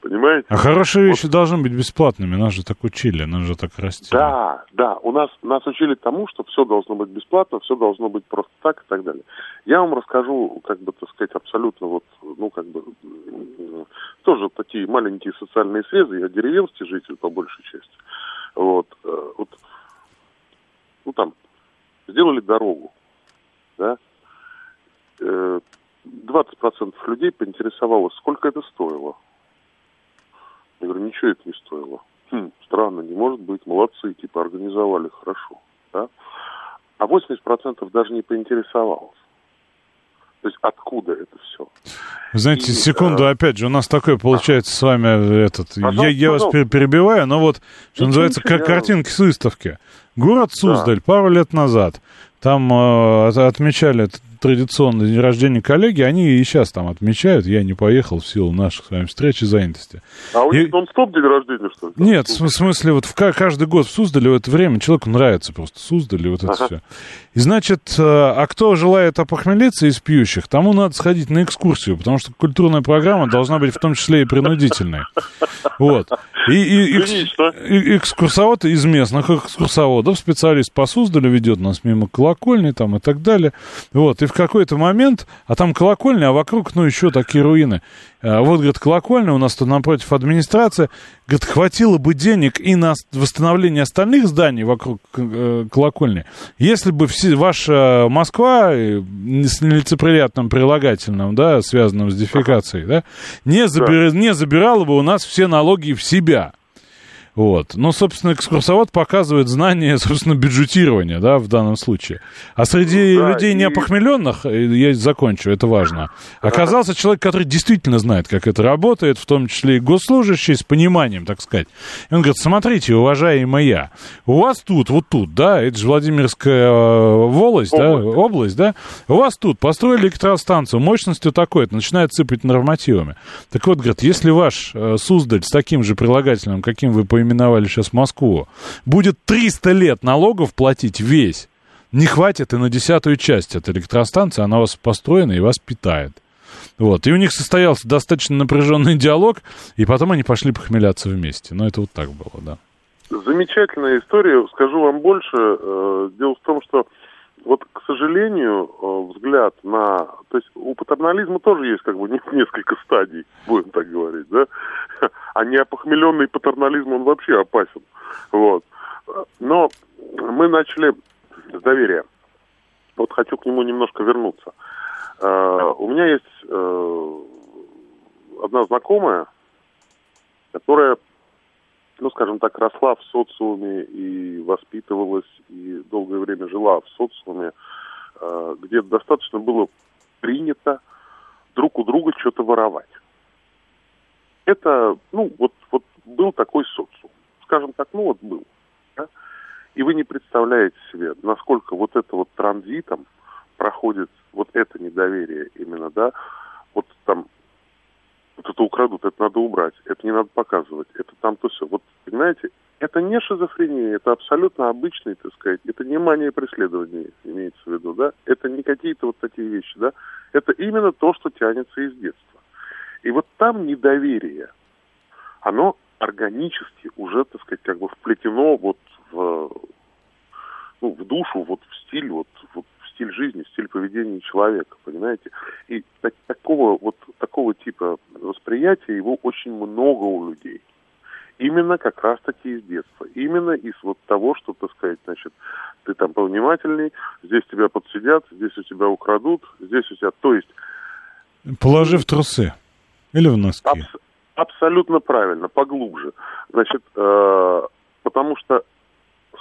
S12: Понимаете?
S1: А хорошие вещи должны быть бесплатными, нас же так учили, нас же так растили.
S12: Да, да, у нас, нас учили тому, что все должно быть бесплатно, все должно быть просто так и так далее. Я вам расскажу, как бы, так сказать, абсолютно вот, ну, как бы, м, тоже такие маленькие социальные срезы, я деревенский житель по большей части. Вот, э, вот, ну, там, сделали дорогу, да, Э, 20% людей поинтересовалось, сколько это стоило. Я говорю, ничего это не стоило. Хм, странно, не может быть, молодцы, типа, организовали хорошо, да? А 80% даже не поинтересовалось. То есть откуда это все?
S1: Знаете,
S12: И,
S1: секунду,
S12: э,
S1: опять же, у нас такое получается с вами э, этот. я, я вас
S12: пожалуйста.
S1: пер- перебиваю, но вот, что называется, как
S12: я-
S1: картинки с выставки. Город Суздаль пару лет назад. Там э, от- отмечали т- традиционный день рождения коллеги, они и сейчас там отмечают. Я не поехал в силу наших с вами встреч и занятости.
S12: А у
S1: И-
S12: них нон-стоп день рождения, что ли?
S1: Нет, в см- смысле, вот в ка- каждый год в Суздале в это время человеку нравится просто Суздаль и вот это
S12: Ага.
S1: все. И значит, э, а кто желает опохмелиться из пьющих, тому надо сходить на экскурсию, потому что культурная программа должна быть в том числе и принудительной. Вот. И, и экс- и- экскурсовод из местных экскурсоводов, специалист по Суздалю ведет нас мимо колокольни там и так далее. Вот. И в какой-то момент, а там колокольня, а вокруг, ну, еще такие руины. А Вот, говорит, колокольня, у нас тут напротив администрация. Говорит, хватило бы денег и на восстановление остальных зданий вокруг э, колокольни, если бы все, ваша Москва э, с нелицеприятным прилагательным, да, связанным с дефекацией, да, не, забира- не забирала бы у нас все налоги в себя. Вот. Ну, собственно, экскурсовод показывает знание, собственно, бюджетирования, да, в данном случае. А среди
S12: Да,
S1: людей
S12: и-
S1: неопохмеленных, э, я закончу, это важно, оказался человек, который действительно знает, как это работает, в том числе и госслужащий, с пониманием, так сказать. И он говорит, смотрите, уважаемая, у вас тут, вот тут, да, это же Владимирская э, волость, да, область, да, у вас тут построили электростанцию мощностью такой-то, начинает сыпать нормативами. Так вот, говорит, если ваш э, Суздаль с таким же прилагательным, каким вы поименовали сейчас Москву, будет 300 лет налогов платить весь, не хватит и на десятую часть этой электростанции, она у вас построена и вас питает. Вот. И у них состоялся достаточно напряженный диалог, и потом они пошли похмеляться вместе. Но это вот так было, да.
S12: Замечательная история. Скажу вам больше. Э, Дело в том, что вот, к сожалению, э, взгляд на... То есть у патернализма тоже есть как бы не- *laughs* несколько стадий, будем так говорить, да? *laughs* А неопохмеленный патернализм, он вообще опасен. Вот. Но мы начали с доверия. Вот хочу к нему немножко вернуться. Э, У меня есть э, одна знакомая, которая ну, скажем так, росла в социуме и воспитывалась, и долгое время жила в социуме, э, где достаточно было принято друг у друга что-то воровать. Это, ну, вот, вот был такой социум. Скажем так, ну вот был. да. И вы не представляете себе, насколько вот это вот транзитом проходит вот это недоверие именно, да, вот там вот это украдут, это надо убрать, это не надо показывать, это там то все. Вот, понимаете, это не шизофрения, это абсолютно обычный, так сказать, это не мания преследования имеется в виду, да, это не какие-то вот такие вещи, да, это именно то, что тянется из детства. И вот там недоверие, оно органически уже, так сказать, как бы вплетено вот в, ну, в душу, вот в стиль, вот, вот стиль жизни, стиль поведения человека, понимаете? И так- такого вот такого типа восприятия его очень много у людей. Именно как раз-таки из детства. Именно из вот того, что, так сказать, значит, ты там повнимательней, здесь тебя подсидят, здесь у тебя украдут, здесь у тебя... То есть
S1: Положи в трусы. Или в носки.
S12: Абс- абсолютно правильно, поглубже. Значит, э, потому что,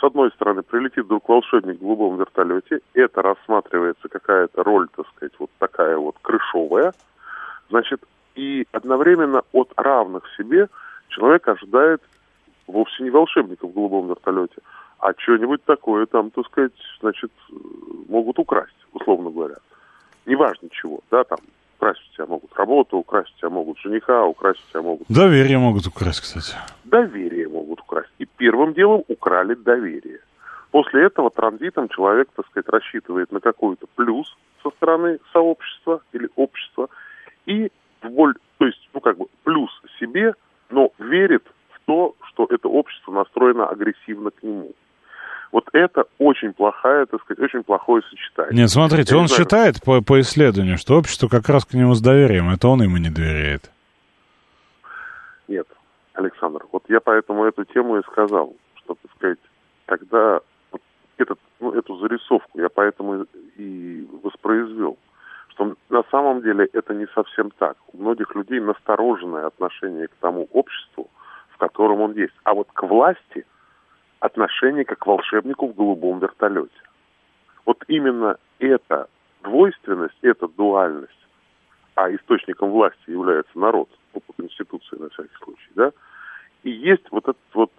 S12: с одной стороны, прилетит вдруг волшебник в голубом вертолете, это рассматривается какая-то роль, так сказать, вот такая вот крышовая, значит, и одновременно от равных себе человек ожидает вовсе не волшебника в голубом вертолете, а что-нибудь такое там, так сказать, значит, могут украсть, условно говоря. Неважно чего, да, там, украсть у тебя могут работу, украсть у тебя могут жениха, украсть у тебя могут
S1: Доверие могут украсть, кстати.
S12: доверие могут украсть. И первым делом украли доверие. После этого транзитом человек, так сказать, рассчитывает на какой-то плюс со стороны сообщества или общества, и в боль, то есть, ну, как бы, плюс себе верит в то, что это общество настроено агрессивно к нему. Вот это очень плохая, так сказать, очень плохое сочетание.
S1: Нет, смотрите,
S12: Я
S1: он
S12: не знаю,
S1: считает по, по исследованию, что общество как раз к нему с доверием, это он ему не доверяет.
S12: Нет, Александр, вот я поэтому эту тему и сказал, что, так сказать, когда вот этот, ну, эту зарисовку я поэтому и воспроизвел, что на самом деле это не совсем так. У многих людей настороженное отношение к тому обществу, в котором он есть. А вот к власти отношение как к волшебнику в голубом вертолете. Вот именно эта двойственность, эта дуальность, а источником власти является народ, ну, по Конституции на всякий случай, да, и есть вот этот вот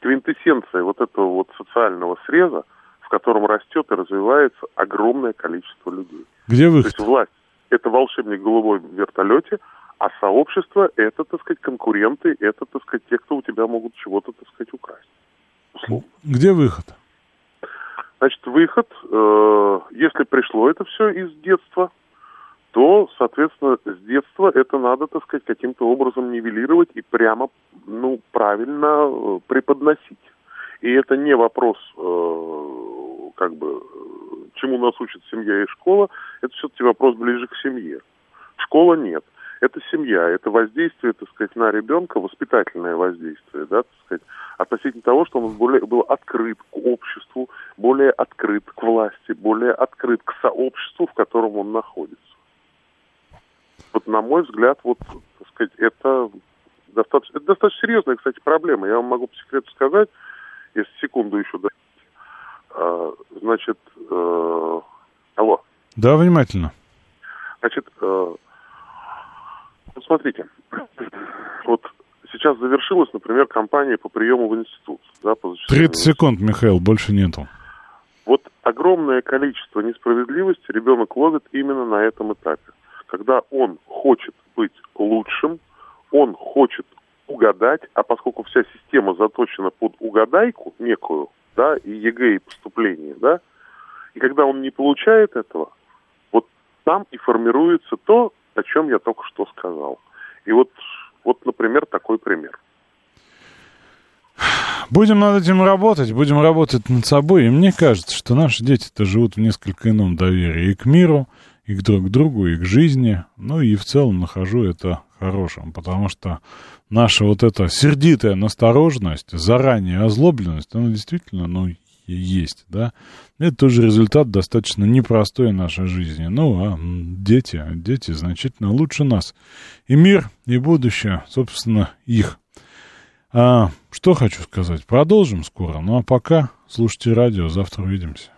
S12: квинтэссенция вот этого вот социального среза, в котором растет и развивается огромное количество людей.
S1: Где
S12: То
S1: выход?
S12: есть власть – это волшебник в голубой вертолете, а сообщество – это, так сказать, конкуренты, это, так сказать, те, кто у тебя могут чего-то, так сказать, украсть. Условно.
S1: Где выход?
S12: Значит, выход, э, если пришло это все из детства, то, соответственно, с детства это надо, так сказать, каким-то образом нивелировать и прямо, ну, правильно э, преподносить. И это не вопрос, э, как бы, чему нас учит семья и школа, это все-таки вопрос ближе к семье. Школа нет. Это семья, это воздействие, так сказать, на ребенка, воспитательное воздействие, да, так сказать, относительно того, что он более, был открыт к обществу, более открыт к власти, более открыт к сообществу, в котором он находится. Вот, на мой взгляд, вот, так сказать, это достаточно, это достаточно серьезная, кстати, проблема. Я вам могу по секрету сказать, если секунду еще дать. А, значит, э, алло.
S1: Да, внимательно.
S12: Значит, э, смотрите, *clears throat* вот сейчас завершилась, например, кампания по приему в институт. Да, по зачислению
S1: 30 секунд, Михаил, больше нету.
S12: Вот огромное количество несправедливости ребенок ловит именно на этом этапе. Когда он хочет быть лучшим, он хочет угадать, а поскольку вся система заточена под угадайку некую, да, и ЕГЭ, и поступление, да, и когда он не получает этого, вот там и формируется то, о чем я только что сказал. И вот, вот например, такой пример.
S1: Будем над этим работать, будем работать над собой. И мне кажется, что наши дети-то живут в несколько ином доверии и к миру, и к друг другу, и к жизни. Ну и в целом нахожу это хорошим, потому что наша вот эта сердитая настороженность, заранее озлобленность, она действительно, ну, есть, да. Это тоже результат достаточно непростой нашей жизни. Ну, а дети, дети значительно лучше нас. И мир, и будущее, собственно, их. А, что хочу сказать? Продолжим скоро. Ну а пока слушайте радио. Завтра увидимся.